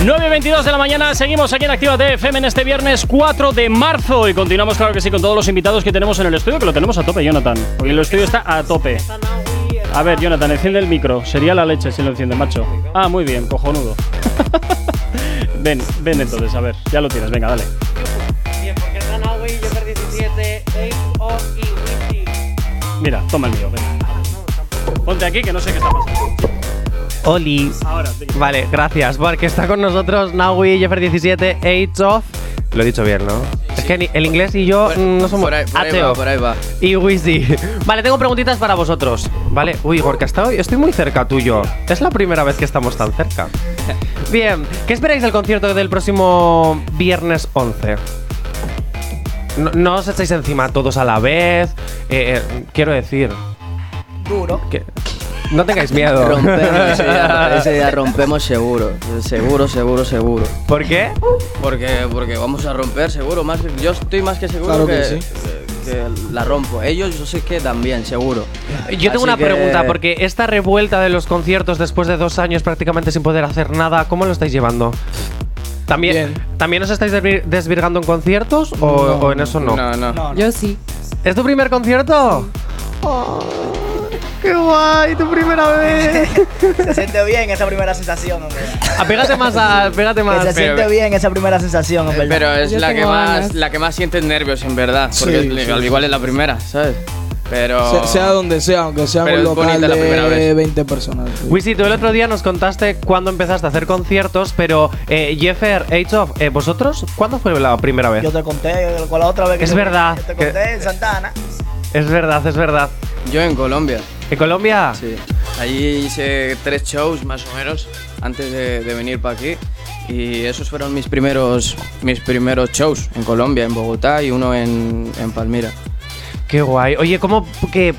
9 y 22 de la mañana, seguimos aquí en Actívate FM en este viernes 4 de marzo y continuamos, claro que sí, con todos los invitados que tenemos en el estudio, que lo tenemos a tope, Jonathan. Hoy el estudio está a tope. A ver, Jonathan, enciende el micro. Sería la leche si lo enciende, macho. Ah, muy bien, cojonudo. [LAUGHS] ven, ven entonces, a ver, ya lo tienes, venga, dale. Mira, toma el mío. Ponte aquí que no sé qué está pasando. Oli. Ahora, venga. Vale, gracias. Porque está con nosotros Naui, Jeffer17, Age of. Lo he dicho bien, ¿no? Es que el inglés y yo mm, no somos Por ahí, por ahí va, por ahí va. Y Wizzy. Vale, tengo preguntitas para vosotros. Vale, uy, hoy estoy muy cerca tuyo. Es la primera vez que estamos tan cerca. [LAUGHS] Bien, ¿qué esperáis del concierto del próximo viernes 11? No, no os echáis encima todos a la vez. eh, eh, quiero decir. Duro. No tengáis miedo. Rompemos ese día, ese día rompemos seguro. Seguro, seguro, seguro. ¿Por qué? Porque, porque vamos a romper seguro. Más que- yo estoy más que seguro Claro que, que sí. que- la rompo. Ellos yo sé que también, seguro. Yo tengo Así una que- pregunta, porque esta revuelta de los conciertos después de dos años prácticamente sin poder hacer nada, ¿cómo lo estáis llevando? ¿También, Bien. ¿también os estáis desvir- desvirgando en conciertos o, o en eso no? No, no. No, no. Yo sí. ¿Es tu primer concierto? Oh, ¡Qué guay! ¡Tu primera vez! [LAUGHS] Se siente bien esa primera sensación, hombre. Apégate más a. Pégate Que más. se siente bien esa primera sensación, en verdad. Pero es Yo la que más la que más sientes nervios en verdad, porque Sí, es- sí, al sí. igual es la primera, ¿sabes? Pero Se- sea donde sea, aunque sea un es local bonita la primera de vez. 20 personas. Wisi, tú el otro día nos contaste cuándo empezaste a hacer conciertos, pero eh, Jeffer, Age of, eh, ¿vosotros cuándo fue la primera vez? Yo te conté con la otra vez que Es te- verdad Te que- conté en Santana. Es verdad, es verdad. yo en Colombia, ¿En Colombia? sí. Allí hice tres shows más o menos antes de, de venir para aquí y esos fueron mis primeros mis primeros shows en Colombia, en Bogotá y uno en, en Palmira. Qué guay. Oye, ¿cómo, qué,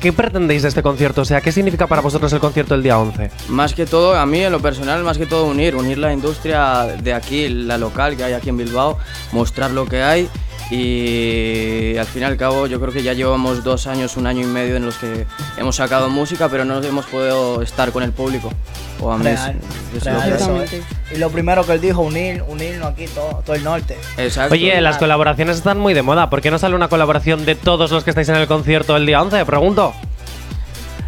qué pretendéis de este concierto? O sea, ¿qué significa para vosotros el concierto del día 11? Más que todo, a mí en lo personal, más que todo unir, unir la industria de aquí, la local que hay aquí en Bilbao, mostrar lo que hay y al fin y al cabo yo creo que ya llevamos dos años, un año y medio en los que hemos sacado música pero no hemos podido estar con el público. O a Real, es real, eso. Y lo primero que él dijo, unir, unirnos aquí todo, todo el norte. Exacto. Oye, las colaboraciones están muy de moda. ¿Por qué no sale una colaboración de todos los que estáis en el concierto el día 11? Pregunto.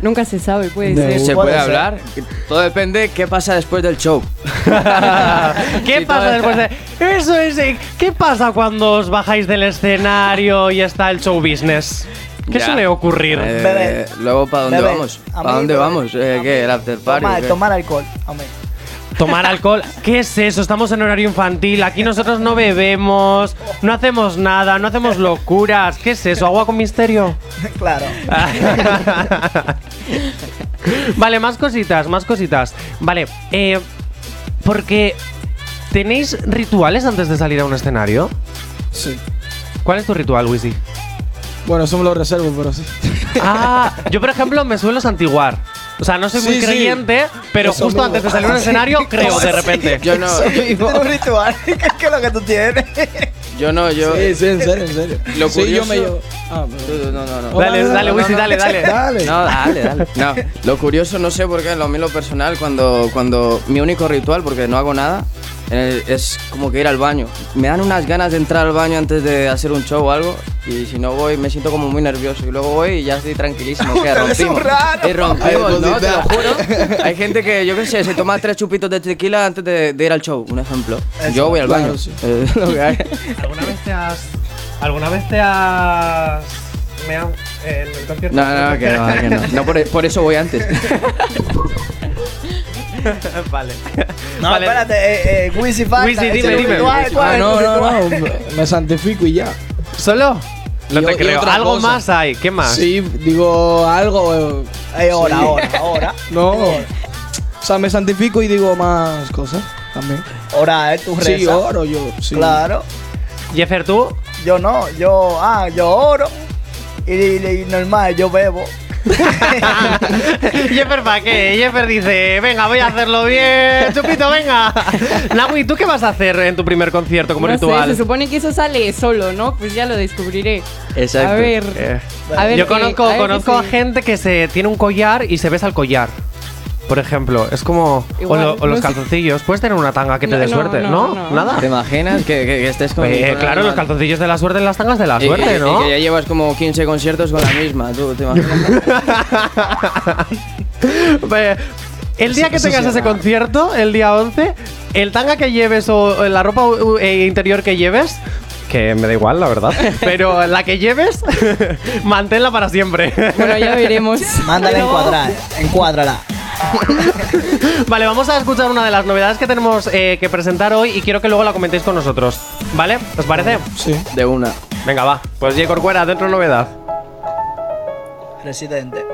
Nunca se sabe, puede De- ser. ¿Se puede puede ser. hablar? Todo depende qué pasa después del show. [LAUGHS] ¿Qué pasa después de.? Eso es. eh, ¿Qué pasa cuando os bajáis del escenario y está el show business? ¿Qué Ya. suele ocurrir? Eh, Bebé. luego, ¿para dónde Bebé, vamos? ¿Para dónde bebé, vamos? Eh, ¿Qué? ¿El after party? Tomar, tomar alcohol. Tomar alcohol. ¿Qué es eso? Estamos en horario infantil. Aquí nosotros no bebemos, no hacemos nada, no hacemos locuras. ¿Qué es eso? ¿Agua con misterio? [LAUGHS] claro. [LAUGHS] vale, más cositas, más cositas. Vale, eh, porque tenéis rituales antes de salir a un escenario. Sí. ¿Cuál es tu ritual, Wisi? Bueno, eso me lo reservo, pero sí. Ah, yo por ejemplo me suelo santiguar. O sea, no soy muy Sí, sí. creyente, pero Eso justo antes de salir a un [LAUGHS] escenario creo de repente. Yo no, [LAUGHS] un ritual. [LAUGHS] ¿Qué es lo que tú tienes? yo no, yo. Sí, sí, en serio, en serio. Lo sí, yo curioso- me llevo. Ah, pero- No, no, no. Dale, dale, no, Wisi, no, dale, dale. Dale. No, dale, dale. No, lo curioso, no sé por qué, lo mío lo personal, cuando, cuando mi único ritual, porque no hago nada, eh, es como que ir al baño. Me dan unas ganas de entrar al baño antes de hacer un show o algo, y si no voy me siento como muy nervioso. Y luego voy y ya estoy tranquilísimo, que [LAUGHS] rompimos. Y rompimos, ¿no? Te lo juro. [LAUGHS] Hay gente que, yo qué sé, se toma tres chupitos de tequila antes de, de ir al show, un ejemplo. yo voy al claro, baño. sí. [LAUGHS] Es lo que hay. ¿Alguna vez te has. ¿Alguna vez te has. en el concierto? No, no, que no, que no. No, por, por eso voy antes. [LAUGHS] vale. No, Vale. espérate, eh, eh, Wizzy falta. Wizzy, dime, Ese dime. ritual, ¿cuál Ah, es no, no, no. [LAUGHS] Me santifico y ya. ¿Solo? No te creo. Algo cosa. más hay. ¿Qué más? Sí, digo algo. eh, Eh, ahora, sí. ahora, ahora. [LAUGHS] No. O sea, me santifico y digo más cosas también. Ahora, ¿eh? Tú rezas. Sí, oro yo. Sí. Claro. Jeffer, ¿tú? Yo no, yo, ah, yo oro. Y, y- y normal, yo bebo. Jeffer, ¿para qué? Jeffer dice, venga, voy a hacerlo bien. Chupito, venga. Nahui, ¿tú qué vas a hacer en tu primer concierto como no sé, ritual? se supone que eso sale solo, ¿no? Pues ya lo descubriré. Exacto. A ver. Eh, A ver Yo conozco, a ver conozco a sí. gente que se tiene un collar y se besa el collar. Por ejemplo, es como. Igual, o, lo- o no los calzoncillos. Puedes tener una tanga que te No, dé no, suerte, no, ¿no? no. Nada. ¿Te imaginas que, que- que estés con. Eh, con claro, los calzoncillos de la suerte en las tangas de la y- suerte, y- ¿no? Y que ya llevas como 15 conciertos con la misma, tú, ¿te imaginas? [LAUGHS] El día que tengas sí, ese concierto, el día 11, el tanga que lleves o la ropa uh, eh, interior que lleves, que me da igual, la verdad, [LAUGHS] pero la que lleves, [LAUGHS] manténla para siempre. Bueno, ya veremos. Mándala encuadrar, encuádrala. [LAUGHS] Vale, vamos a escuchar una de las novedades que tenemos eh, que presentar hoy y quiero que luego la comentéis con nosotros. ¿Vale? ¿Os parece? Sí. De una. Venga, va. Pues J. Corcuera, dentro novedad. Residente.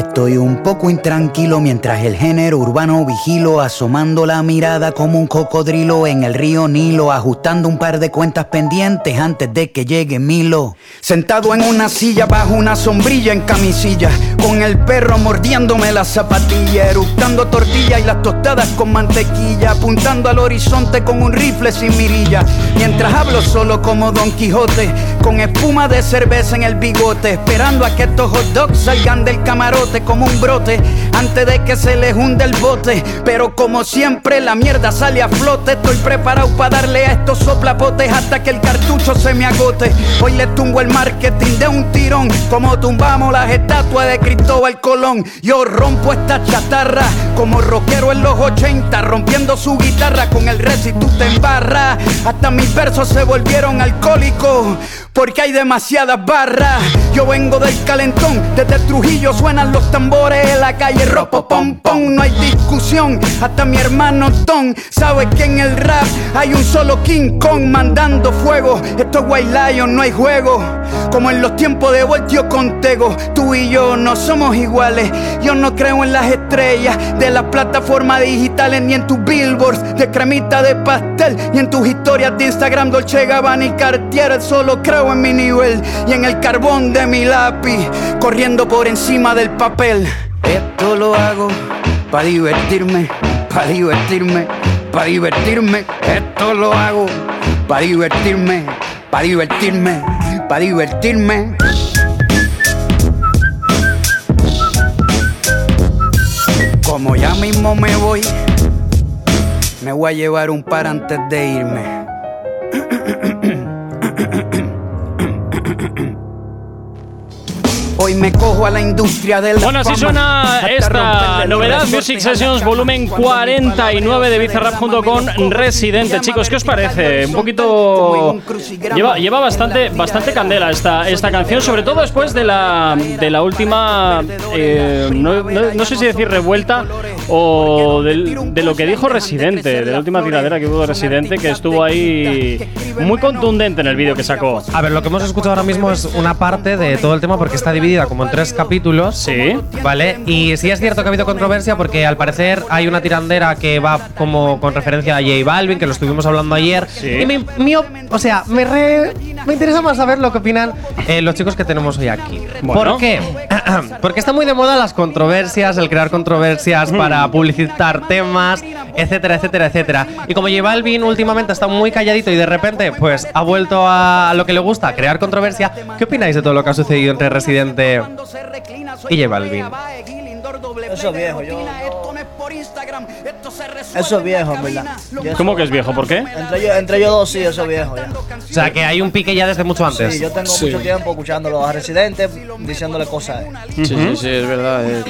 Estoy un poco intranquilo mientras el género urbano vigilo, asomando la mirada como un cocodrilo en el río Nilo, ajustando un par de cuentas pendientes antes de que llegue Milo. Sentado en una silla bajo una sombrilla en camisilla, con el perro mordiéndome la zapatilla, eructando tortilla y las tostadas con mantequilla, apuntando al horizonte con un rifle sin mirilla, mientras hablo solo como Don Quijote, con espuma de cerveza en el bigote, esperando a que estos hot dogs salgan del camarote como un brote, antes de que se les hunde el bote. Pero como siempre la mierda sale a flote, estoy preparado para darle a estos soplapotes hasta que el cartucho se me agote. Hoy le tumbo el marketing de un tirón, como tumbamos las estatuas de Cristóbal Colón. Yo rompo esta chatarra como rockero en los 80, rompiendo su guitarra con el y tú te embarras. Hasta mis versos se volvieron alcohólicos. Porque hay demasiadas barras. Yo vengo del calentón, desde Trujillo suenan los tambores en la calle ropo pom pom. No hay discusión, hasta mi hermano Tom sabe que en el rap hay un solo King Kong mandando fuego. Esto es White Lion, no hay juego. Como en los tiempos de Voltio con Tego, tú y yo no somos iguales. Yo no creo en las estrellas de las plataformas digitales, ni en tus billboards de cremita de pastel, ni en tus historias de Instagram, Dolce Gabbana y Cartier. Solo creo en mi nivel y en el carbón de mi lápiz, corriendo por encima del papel. Esto lo hago para divertirme, para divertirme, para divertirme. Esto lo hago para divertirme, para divertirme, para divertirme. Como ya mismo me voy, me voy a llevar un par antes de irme. Hoy me cojo a la industria del Bueno, así suena esta novedad Music Sessions volumen 49 de Bizarrap junto con Residente. Chicos, ¿qué os parece? Un poquito... Lleva, lleva bastante, bastante candela esta, esta canción, sobre todo después de la, de la última... eh, no, no- no sé si decir revuelta o del- de lo que dijo Residente, de la última tiradera que hubo de Residente, que estuvo ahí muy contundente en el vídeo que sacó. A ver, lo que hemos escuchado ahora mismo es una parte de todo el tema porque está dividida como en tres capítulos. Sí. ¿Vale? Y sí es cierto que ha habido controversia porque al parecer hay una tirandera que va como con referencia a J Balvin, que lo estuvimos hablando ayer. Y mi, mi op- o sea, me, re- me interesa más saber lo que opinan eh, los chicos que tenemos hoy aquí. Bueno. ¿Por qué? [CLEARS THROAT] porque está muy de moda las controversias, el crear controversias para publicitar temas, etcétera, etcétera, etcétera. Y como J Balvin últimamente está muy calladito y de repente pues ha vuelto a lo que le gusta, crear controversia, ¿qué opináis de todo lo que ha sucedido entre Residente y J Balvin? Eso es viejo, yo. Eso es viejo, en verdad. Yo ¿Cómo que es viejo? ¿Por qué? Entre ellos, entre ellos dos, sí, eso es viejo ya. O sea, que hay un pique ya desde mucho antes. Sí, yo tengo mucho tiempo escuchándolo a residentes diciéndole cosas. Sí, sí, sí, es verdad. eh.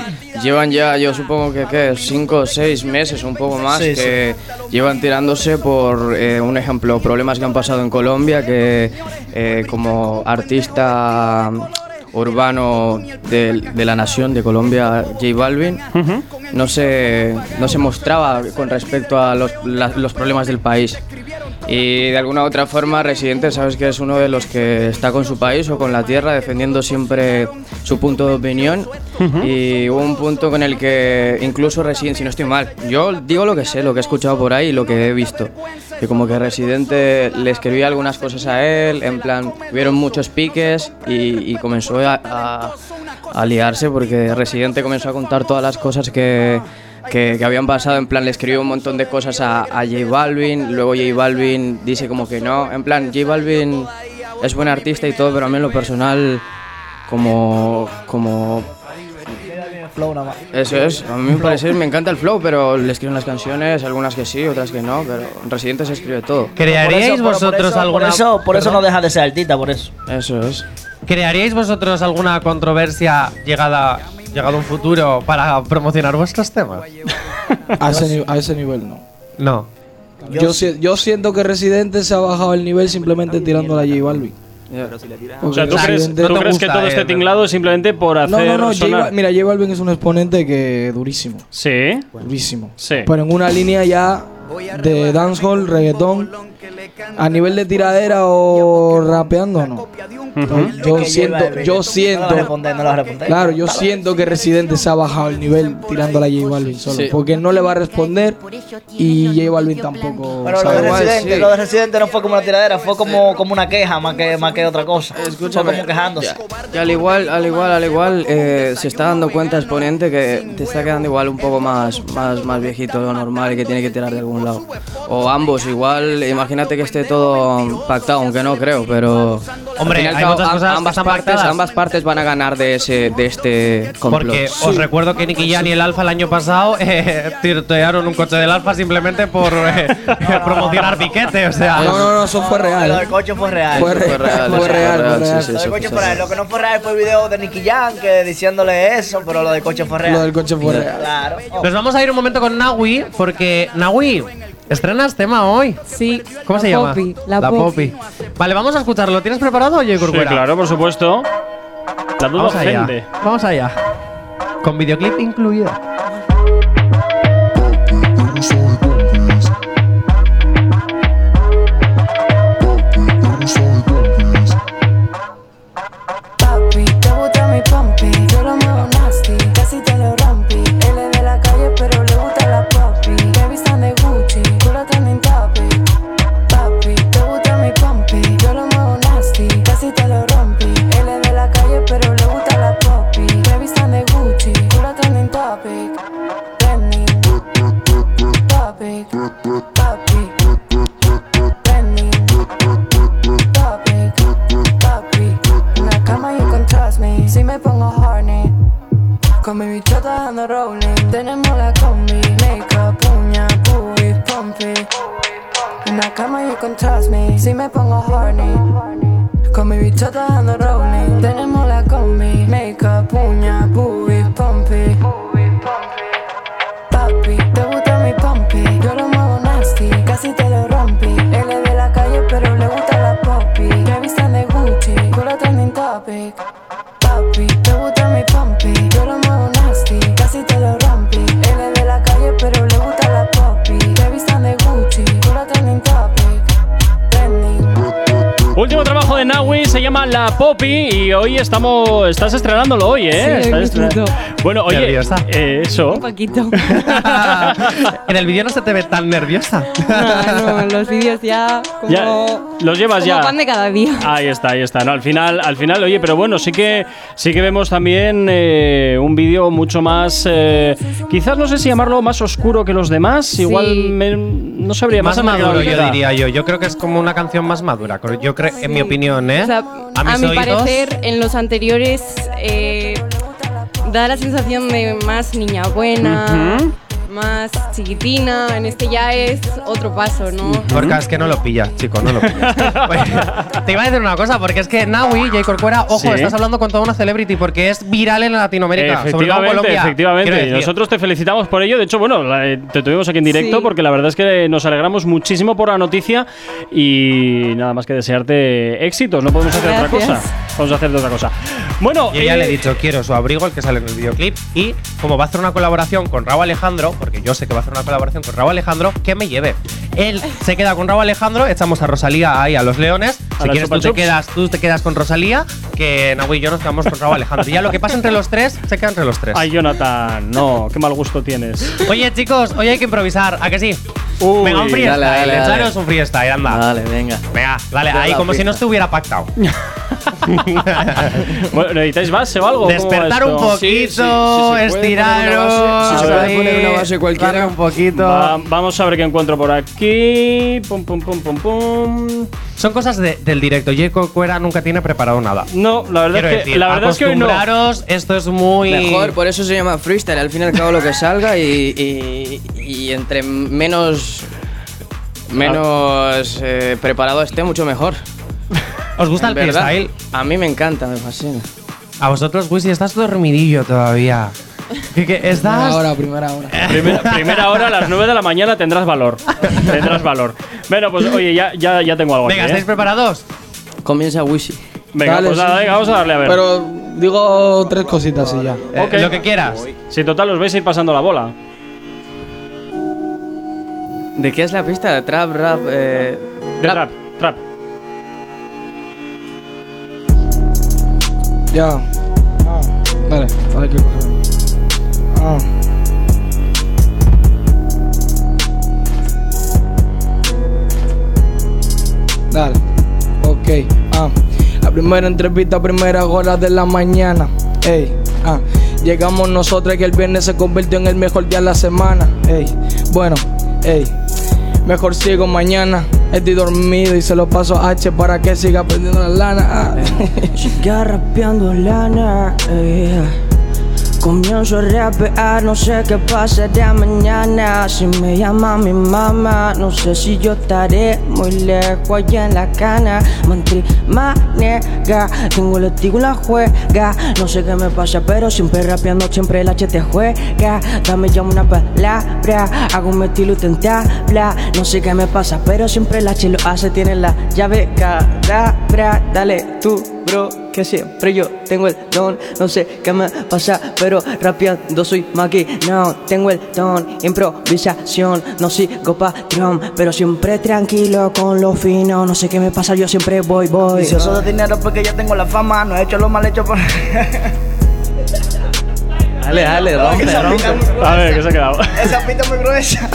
Llevan ya, yo supongo que, ¿qué? Cinco o seis meses, un poco más, Sí, que llevan tirándose por, eh, un ejemplo, problemas que han pasado en Colombia, que eh, como artista urbano de, de la nación de Colombia, J Balvin, no, se, no se mostraba con respecto a los, la- los problemas del país. Y de alguna u otra forma, Residente, sabes que es uno de los que está con su país o con la tierra, defendiendo siempre su punto de opinión. Y hubo un punto con el que incluso Residente, si no estoy mal, yo digo lo que sé, lo que he escuchado por ahí y lo que he visto. Que como que Residente le escribía algunas cosas a él, en plan, hubieron muchos piques y, y comenzó a, a- a liarse porque Residente comenzó a contar todas las cosas que, que, que habían pasado. En plan, le escribió un montón de cosas a, a J Balvin. Luego J Balvin dice como que no. En plan, J Balvin es buen artista y todo, pero a mí en lo personal, como. como Flow nada más. eso es, a mí me parece, me encanta el flow, pero le escriben las canciones, algunas que sí, otras que no, pero en Residente se escribe todo. ¿Crearíais Por eso- por- por vosotros eso- alguna Por eso, por eso no deja de ser artista, por eso. Eso es. ¿Crearíais vosotros alguna controversia llegada llegado un futuro para promocionar vuestros temas? [LAUGHS] A ese, a ese nivel no. No. Yo, si- yo siento que Residente se ha bajado el nivel simplemente tirando a J Balvin. O sea, ¿tú Porque crees, Residente- tú crees que todo este tinglado es simplemente por hacer No, no, no. J sonar- mira, J Balvin es un exponente que durísimo. Sí. Durísimo. Sí. Pero en una línea ya de dancehall, reggaetón, a nivel de tiradera o rapeando, no. No, Yo siento, yo siento. va a responder, no lo va a responder. Claro, yo siento que Residente se ha bajado el nivel tirando a J Balvin solo. Sí. Porque no le va a responder y J Balvin tampoco. Pero lo sabe. de, Residente, lo de Residente no fue como una tiradera, fue como, como una queja más que, más que otra cosa. fue como quejándose. Y al igual, al igual, al igual, eh, se está dando cuenta Exponente que te está quedando igual un poco más, más, más viejito de lo normal y que tiene que tirar de algún lado. O ambos, igual, imagínate que esté todo pactado, aunque no creo, pero... Hombre, al fin y al hay cabo, muchas am- cosas ambas partes, pactadas. ambas partes van a ganar de ese, de este complot. Porque os recuerdo que Nicky Jam y el Alfa el año pasado eh, tirotearon un coche del Alfa simplemente por eh, [LAUGHS] promocionar piquete, o sea. No, no, no, eso fue real. Lo ¿eh? del coche fue real. Fue real, fue real, fue real. Lo del coche fue real. Lo que no fue real fue el video de Nicky Jam que diciéndole eso, pero lo del coche fue real. Lo del coche fue real. Claro. Nos vamos a ir un momento con Nawi, porque Nawi, estrenas tema hoy. Sí. ¿Cómo la se llama? Poppy, la Poppy. Vale, vamos a escucharlo. ¿Tienes preparado, oye, Sí, claro, por supuesto. La duda Vamos allá. Vamos allá. Con videoclip incluido. Llama La Hoy estamos. Estás estrenándolo hoy, ¿eh? Sí, Estás hoy estrena- mismo. Bueno, oye, Nerviosa. eh, eso. Un poquito. [LAUGHS] en el vídeo no se te ve tan nerviosa. No, no, los vídeos ya como, Ya, los llevas como ya. pan de cada día. Ahí está, ahí está. No, al final, al final, oye, pero bueno, sí que sí que vemos también eh, un vídeo mucho más, eh, quizás no sé si llamarlo más oscuro que los demás. Igual me- no sabría más más maduro, yo diría yo. Yo creo que es como una canción más madura. Yo creo, en mi opinión, ¿eh? O sea, a a, mis mi oídos, parecer, en los anteriores eh, da la sensación de más niña buena. Más chiquitina. En este ya es otro paso, ¿no? Gorka, es que no lo pillas, chico, no lo pillas. [LAUGHS] Oye, te iba a decir una cosa, porque es que Naui, J. Corcuera, ojo, Sí. estás hablando con toda una celebrity porque es viral en Latinoamérica. sobre todo en Efectivamente, Colombia. Efectivamente. decir, Nosotros te felicitamos por ello. De hecho, bueno, eh, te tuvimos aquí en directo Sí. porque la verdad es que nos alegramos muchísimo por la noticia y nada más que desearte éxitos. No podemos hacer otra cosa. Vamos a hacer otra cosa. Bueno, Yo ya eh, le he dicho, quiero su abrigo, el que sale en el videoclip. Y como va a hacer una colaboración con Raúl Alejandro, porque yo sé que va a hacer una colaboración con Raúl Alejandro, que me lleve. Él se queda con Raúl Alejandro, echamos a Rosalía ahí a los leones. Si quieres, tú te, quedas, tú te quedas con Rosalía, que Nahui y yo nos quedamos con Raúl Alejandro. Y ya lo que pasa entre los tres, se queda entre los tres. Ay, Jonathan, no, qué mal gusto tienes. Oye, chicos, hoy hay que improvisar, ¿a que sí? Uy, venga, un freestyle, dale, dale, dale. un freestyle, anda. Vale, venga. Venga, dale, ahí como si no estuviera pactado. [LAUGHS] [LAUGHS] Bueno, ¿necesitáis base o algo? ¿Cómo va Despertar un poquito, Sí, sí, sí, se puede estiraros. si se puede poner una base cualquiera. un poquito. Va- vamos a ver qué encuentro por aquí. Pum, pum, pum, pum, pum. Son cosas de- del directo. Jacob Cuera nunca tiene preparado nada. No, la verdad Quiero es que, decir, la verdad es que hoy no. acostumbraros, esto es muy. Mejor, por eso se llama freestyle. Al fin y al cabo lo que salga y, y- y entre menos menos eh, preparado esté, mucho mejor. ¿Os gusta En el verdad, freestyle? A mí me encanta, me fascina. A vosotros, Wisi, estás dormidillo todavía. ¿Qué, qué, Primera estás? hora, primera hora. Primera, primera hora a las 9 de la mañana tendrás valor. Tendrás valor. Bueno, pues oye, ya, ya, ya tengo algo Venga, aquí. ¿eh? ¿estáis preparados? Comienza Wisi. Venga, Dale, pues sí. nada, venga, vamos a darle a ver. Pero digo tres cositas y ya. Eh. Lo que quieras. Si total os vais a ir pasando la bola. ¿De qué es la pista? Trap, rap, eh, rap. Trap, Ya. Ah, dale, dale que coger. Ah. Dale. Ok. Ah. La primera entrevista, primera hora de la mañana. Ey. Ah. Llegamos nosotros que el viernes se convirtió en el mejor día de la semana. Ey. Bueno. Ey. Mejor sigo mañana. Estoy dormido y se lo paso a H para que siga perdiendo la lana. Siga rapeando lana. Comienzo a rapear, no sé qué pasará mañana. Si me llama mi mamá, no sé si yo estaré muy lejos allá en la cana. Mantri manega, tengo el estilo y la juega. No sé qué me pasa, pero siempre rapeando, siempre el H te juega. Dame ya una palabra, hago mi estilo y te entabla. No sé qué me pasa, pero siempre el H lo hace, tiene la llave cadabra. Dale tú, bro, que siempre yo tengo el don. No sé qué me pasa, pero rapeando soy maquinado. Tengo el don, improvisación, no sigo patrón, pero siempre tranquilo con lo fino. No sé qué me pasa, yo siempre voy, voy. Vicioso de dinero porque ya tengo la fama, no he hecho lo mal hecho por. [LAUGHS] Dale, dale, rompe, rompe. A ver, ¿qué se ha quedado? Esa pita muy gruesa. [LAUGHS]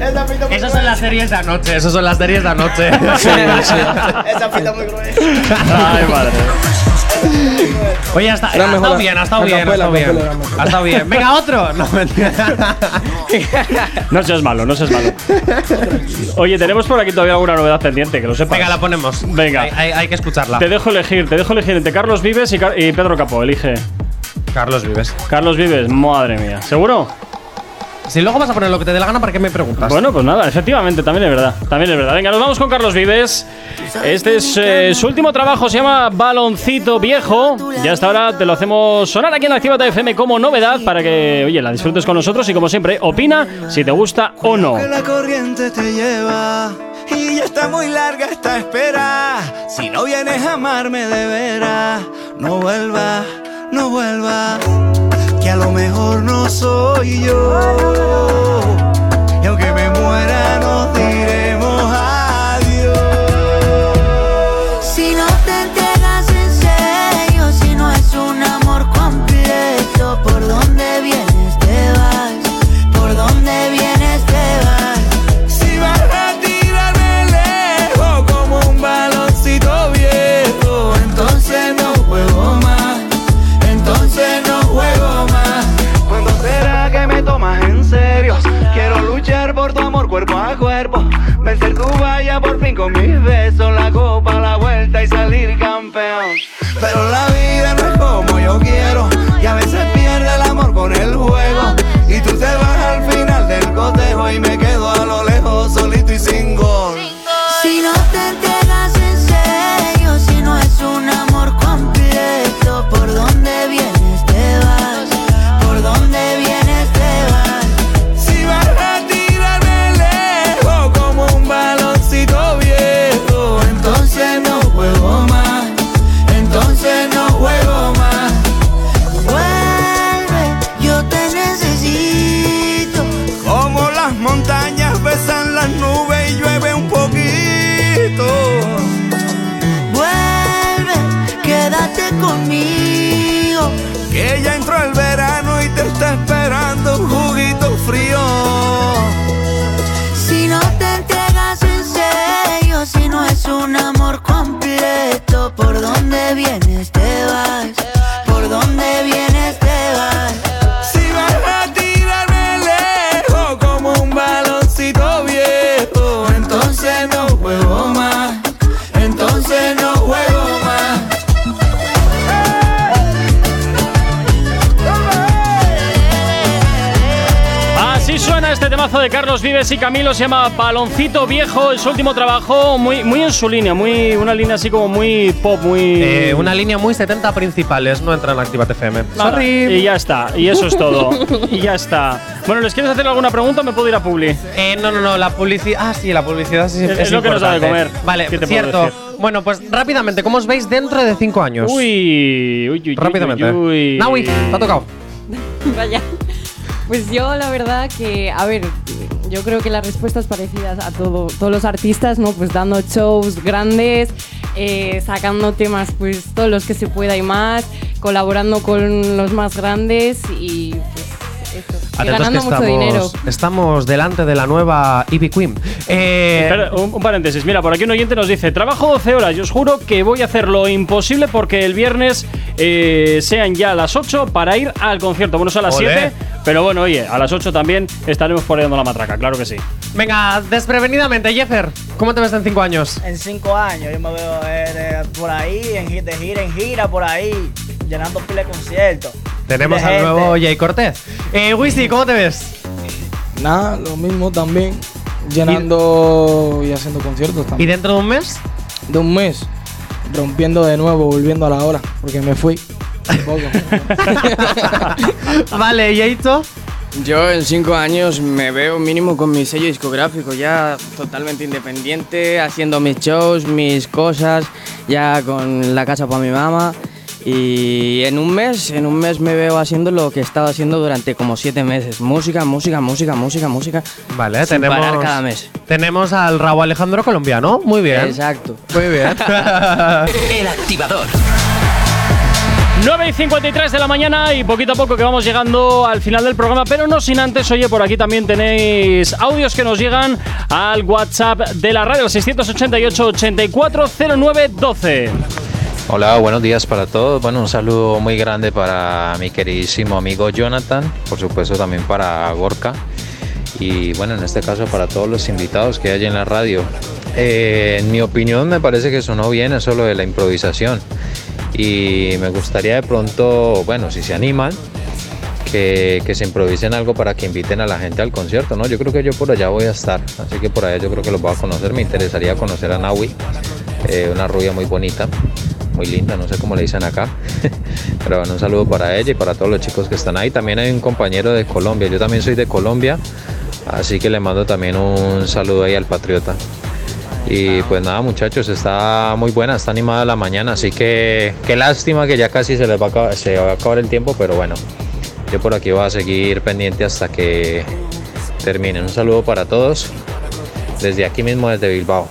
Esa pita muy Esas son las series de anoche, esas son las series de anoche. Esa pita muy gruesa. Ay, madre. Oye, ha, estado mejor bien, ha estado bien, ha estado bien. Ha estado bien. Venga, otro. [LAUGHS] No. No seas malo, no seas malo. Oye, tenemos por aquí todavía alguna novedad pendiente, que lo sepas. Venga, la ponemos. Venga. Hay, hay- hay que escucharla. Te dejo elegir, te dejo elegir entre Carlos Vives y, Car- y Pedro Capó. Elige. Carlos Vives. Carlos Vives, madre mía. ¿Seguro? Si luego vas a poner lo que te dé la gana, ¿para qué me preguntas? Bueno, pues nada, efectivamente, también es verdad. También es verdad. Venga, nos vamos con Carlos Vives. Este es eh, su último trabajo, se llama Baloncito Viejo. Y hasta ahora te lo hacemos sonar aquí en Actívate FM como novedad para que, oye, la disfrutes con nosotros y como siempre, opina si te gusta o no. Que la corriente te lleva y ya está muy larga esta espera. Si no vienes a amarme de veras, no vuelva, no vuelva. Que a lo mejor no soy yo. Y aunque me muera, nos diremos Baloncito Viejo, es su último trabajo, muy, muy en su línea, muy, una línea así como muy pop, muy... Eh, una línea muy 70 principales, no entra en Activa FM. Nada. Y ya está, y eso es todo. y ya está. Bueno, ¿les quieres hacer alguna pregunta o me puedo ir a Publi? Eh, no, no, no, la publicidad. Ah, sí, la publicidad sí, Es- es, es lo que nos da de importante. comer. Vale, ¿Qué te puedo cierto. decir? Bueno, pues rápidamente, ¿cómo os veis dentro de cinco años? Uy, uy, uy. Rápidamente. uy, uy. Naui, te ha tocado. [LAUGHS] Vaya. Pues yo la verdad que, a ver, yo creo que las respuestas parecidas a todo, todos los artistas, ¿no? Pues dando shows grandes, eh, sacando temas, pues todos los que se pueda y más, colaborando con los más grandes y eso. Y Atentos ganando que mucho estamos, dinero. estamos delante de la nueva Ivy Queen. Eh, Espera, un, un paréntesis. Mira, por aquí un oyente nos dice: Trabajo 12 horas y os juro que voy a hacer lo imposible porque el viernes eh, sean ya las 8 para ir al concierto. Bueno, son a las Olé. 7, pero bueno, oye, a las 8 también estaremos poniendo la matraca, claro que sí. venga, desprevenidamente, Jeffer, ¿cómo te ves en cinco años? En cinco años yo me veo eh, de- por ahí, en, de gira en gira, por ahí, llenando pila de conciertos. Tenemos al nuevo Jay Cortez. Eh, Wisi, ¿cómo te ves? Nada, lo mismo también. Llenando y, haciendo conciertos ¿Y también. dentro de un mes? De un mes, rompiendo de nuevo, volviendo a la hora, porque me fui. [LAUGHS] Vale, Yaito. Yo en cinco años me veo mínimo con mi sello discográfico, ya totalmente independiente, haciendo mis shows, mis cosas, ya con la casa para mi mamá. Y en un mes, en un mes me veo haciendo lo que he estado haciendo durante como siete meses. Música, música, música, música, música. Vale, sin tenemos. parar cada mes. Tenemos al Raúl Alejandro colombiano. Muy bien. Exacto. Muy bien. [LAUGHS] El activador. 9 y 53 de la mañana y poquito a poco que vamos llegando al final del programa, pero no sin antes, oye, por aquí también tenéis audios que nos llegan al WhatsApp de la radio, el 688 840912 Hola, buenos días para todos. Bueno, un saludo muy grande para mi queridísimo amigo Jonathan, por supuesto también para Gorka y bueno, en este caso para todos los invitados que hay en la radio. Eh, en mi opinión me parece que sonó bien eso lo de la improvisación y me gustaría de pronto, bueno, si se animan, que, que se improvisen algo para que inviten a la gente al concierto, ¿no? Yo creo que yo por allá voy a estar, así que por allá yo creo que los voy a conocer. Me interesaría conocer a Naui, eh, una rubia muy bonita, muy linda, no sé cómo le dicen acá. [LAUGHS] Pero bueno, un saludo para ella y para todos los chicos que están ahí. También hay un compañero de Colombia, yo también soy de Colombia, así que le mando también un saludo ahí al Patriota. Y pues nada muchachos, está muy buena, está animada la mañana, así que qué lástima que ya casi se les va a acabar, se va a acabar el tiempo, pero bueno, yo por aquí voy a seguir pendiente hasta que terminen. Un saludo para todos, desde aquí mismo, desde Bilbao.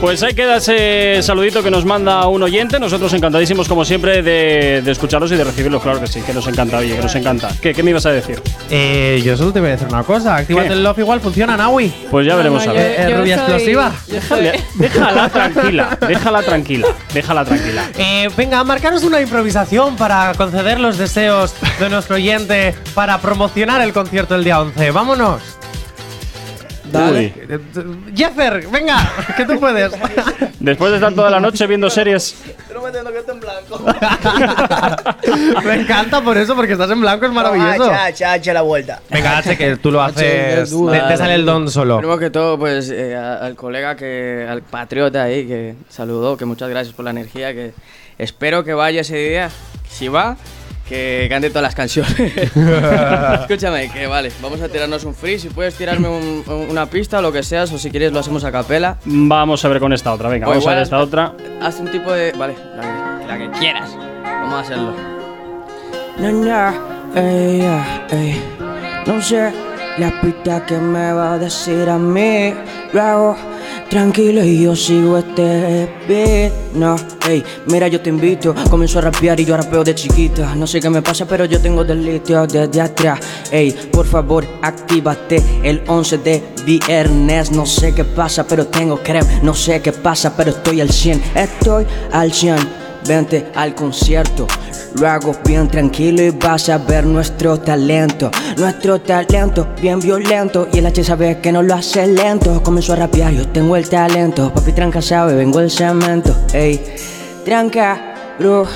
Pues ahí queda ese saludito que nos manda un oyente. Nosotros encantadísimos, como siempre, de, de escucharlos y de recibirlos. Claro que sí, que nos encanta, oye, que nos encanta. ¿Qué, qué me ibas a decir? Eh, yo solo te voy a decir una cosa. Actívate el love igual funciona, Naui. Pues ya veremos a ver. Rubia explosiva. Déjale- [LAUGHS] déjala tranquila, déjala tranquila, déjala tranquila. Eh, venga, marcaros una improvisación para conceder los deseos de nuestro oyente para promocionar el concierto el día 11. Vámonos. Dale. Jeffer, venga, que tú puedes. Después de estar toda la noche viendo series. [LAUGHS] Me encanta por eso, porque estás en blanco, es maravilloso. Hacha, hacha, hacha la vuelta. Venga, H, que tú lo haces. Te, te sale el don solo. Primero que todo, pues eh, al colega que, al patriota ahí que saludó, que muchas gracias por la energía, que espero que vaya ese día. Si va, que cante todas las canciones. [LAUGHS] Escúchame, que vale, vamos a tirarnos un free. Si puedes tirarme un- un- una pista o lo que seas, o si quieres lo hacemos a capela. Vamos a ver con esta otra, venga, O vamos a igual ver esta otra. Haz un tipo de. Vale, la que, la que quieras. Vamos a hacerlo. No, no, ey, ah, ey. No sé la pista que me va a decir a mí. Luego tranquilo y yo sigo este beat. No, hey, mira, yo te invito. Comienzo a rapear y yo rapeo de chiquita. No sé qué me pasa, pero yo tengo delito desde atrás. Ey, por favor, actívate el 11 de viernes. No sé qué pasa, pero tengo creo. No sé qué pasa, pero estoy al 100. Estoy al 100. Vente al concierto, lo hago bien tranquilo y vas a ver nuestro talento. Nuestro talento bien violento y el H sabe que no lo hace lento. Comenzó a rapear, yo tengo el talento. Papi tranca sabe, vengo del cemento. Ey, tranca, bro.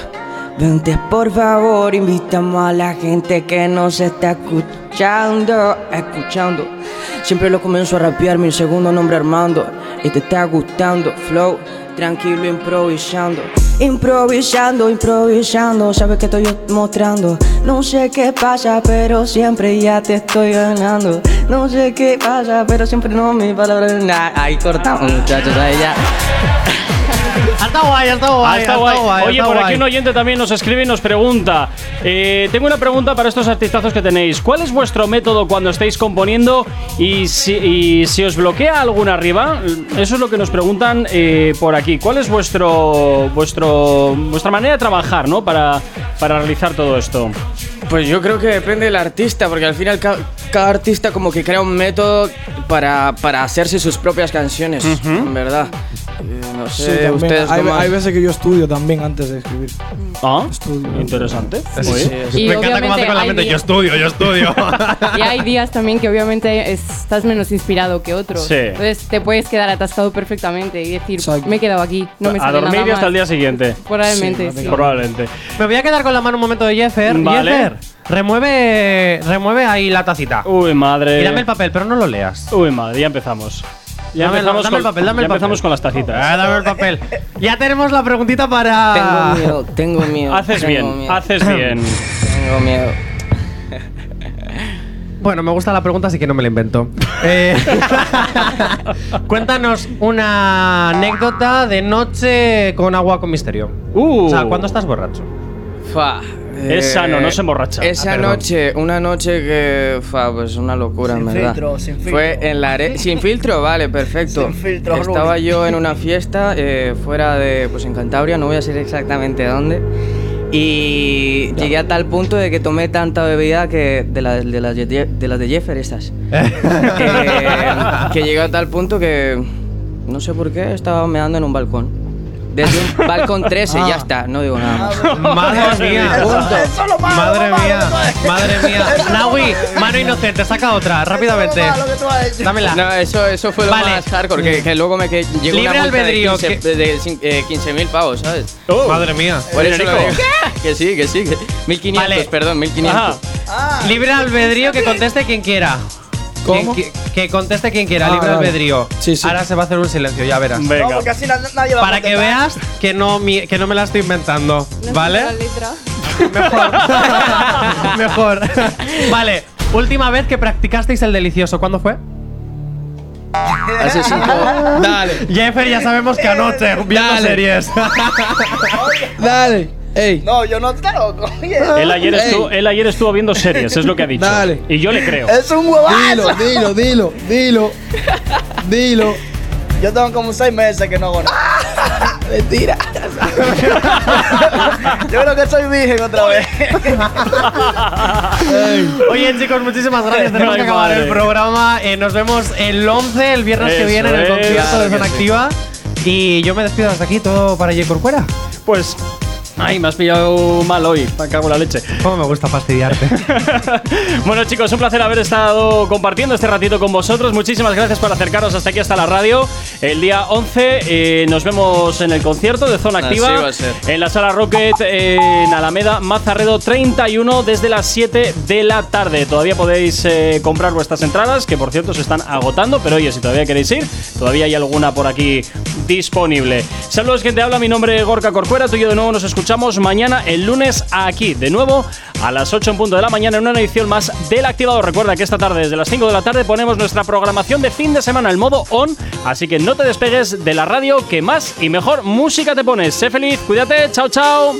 Vente por favor, invitamos a la gente que nos está escuchando, escuchando. Siempre lo comienzo a rapear, mi segundo nombre Armando. Y te está gustando, flow, tranquilo improvisando. Improvisando, improvisando, sabes que estoy mostrando. No sé qué pasa, pero siempre ya te estoy ganando. No sé qué pasa, pero siempre no mi palabra. Nah, ahí cortamos, muchachos, ahí ya. Está guay, está guay. Ah, está guay. guay, Oye, por aquí guay. un oyente también nos escribe y nos pregunta. eh, tengo una pregunta para estos artistazos que tenéis. ¿Cuál es vuestro método cuando estáis componiendo y si, y si os bloquea alguna arriba? Eso es lo que nos preguntan eh, por aquí. ¿Cuál es vuestro, vuestro, vuestra manera de trabajar, ¿no? Para, para realizar todo esto. Pues yo creo que depende del artista, porque al final ca- cada artista como que crea un método para, para hacerse sus propias canciones, en verdad. Eh, no Sí, sé, también. ustedes hay, hay veces que yo estudio también antes de escribir. Ah, estudio. interesante. Sí, sí, sí. Y Me encanta cómo hace obviamente con la mente. Yo estudio, yo estudio. [LAUGHS] Y hay días también que obviamente estás menos inspirado que otros. Sí. Entonces te puedes quedar atascado perfectamente y decir, Exacto. me he quedado aquí, no me a dormir nada y hasta el día siguiente. Probablemente, sí. Probablemente. Me voy a quedar con la mano un momento de Jeffer. Vale. Jeffer, remueve, remueve ahí la tacita. Uy, madre. Y dame el papel, pero no lo leas. Uy, madre, ya empezamos. Ya Dame- empezamos, dame el con, papel, dame ya el papel. empezamos con las tacitas. Ah, dame el papel. Ya tenemos la preguntita para. Tengo miedo, tengo miedo. Haces tengo bien, miedo. haces bien. Tengo miedo. Bueno, me gusta la pregunta, así que no me la invento. Eh, [LAUGHS] Cuéntanos una anécdota de noche con agua con misterio. Uh. O sea, ¿cuándo estás borracho? Fa, Es sano, no se emborracha. Esa Ah, perdón. noche, una noche que fa, pues una locura, Sin en verdad. filtro, sin filtro. Fue en la are- sin filtro, vale, perfecto. Sin filtro, Estaba yo en una fiesta eh, fuera de, pues en Cantabria, no voy a decir exactamente dónde. Y llegué a tal punto de que tomé tanta bebida que de, la- de las, de, de las de Jeffer estas. [LAUGHS] que, que llegué a tal punto que no sé por qué estaba meando en un balcón. Desde un balcón 13 ya está, no digo nada más. Madre mía. Eso es lo malo, Madre lo malo mía. que tú has- Madre mía. Eso es lo Naui, malo. mano inocente, saca otra, rápidamente. Eso es lo malo que tú has hecho. Dámela. No, eso, eso fue lo Vale. más hardcore, que, que luego me que llegó Libre una multa albedrío, de 15 de cin- eh, 15.000 pavos, ¿sabes? Oh. Madre mía. Por eso lo digo. Que sí, que sí, que 1.500, Vale. perdón, 1.500. Ajá. Ah, Libre albedrío que conteste quien quiera. Que conteste quien quiera, Ah, libre vale. albedrío. Sí, sí. Ahora se va a hacer un silencio, ya verás. no, Venga. porque así na- nadie va a Para que contestar. veas que no, mi- que no me la estoy inventando, No ¿vale? sé la letra. Mejor. [LAUGHS] Mejor. vale, última vez que practicasteis el delicioso, ¿cuándo fue? Hace cinco. [LAUGHS] Dale, Jeffer, ya sabemos que anoche, viendo Dale. series. dale. Ey. No, yo no estoy loco. Él ayer, estuvo, él ayer estuvo viendo series, es lo que ha dicho. Dale. Y yo le creo. es un huevazo. Dilo, dilo, dilo, dilo. Dilo. Yo tengo como seis meses que no hago nada. [LAUGHS] Mentira. Yo creo que soy virgen otra vez. [LAUGHS] Oye, chicos, muchísimas gracias. Tenemos que acabar el programa. Eh, nos vemos el 11, el viernes que viene, en el concierto de Zona. Activa. Y yo me despido hasta aquí, todo para J. Corcuera. Pues. Ay, me has pillado mal hoy. Me cago en la leche. [LAUGHS] Cómo me gusta fastidiarte. [LAUGHS] bueno, chicos, un placer haber estado compartiendo este ratito con vosotros. Muchísimas gracias por acercaros hasta aquí, hasta la radio. El día 11 eh, nos vemos en el concierto de Zona Así Activa. va a ser. En la sala Rocket en Alameda, Mazarredo 31, desde las 7 de la tarde. Todavía podéis eh, comprar vuestras entradas, que por cierto se están agotando. Pero oye, si todavía queréis ir, todavía hay alguna por aquí disponible. Saludos, quien te habla. Mi nombre es Gorka Corcuera. Tú y yo de nuevo nos escuchamos mañana, el lunes, aquí, de nuevo, a las 8 en punto de la mañana, en una edición más del Activador. Recuerda que esta tarde, desde las 5 de la tarde, ponemos nuestra programación de fin de semana, el modo on. Así que no te despegues de la radio, que más y mejor música te pones. Sé feliz, cuídate, chao, chao.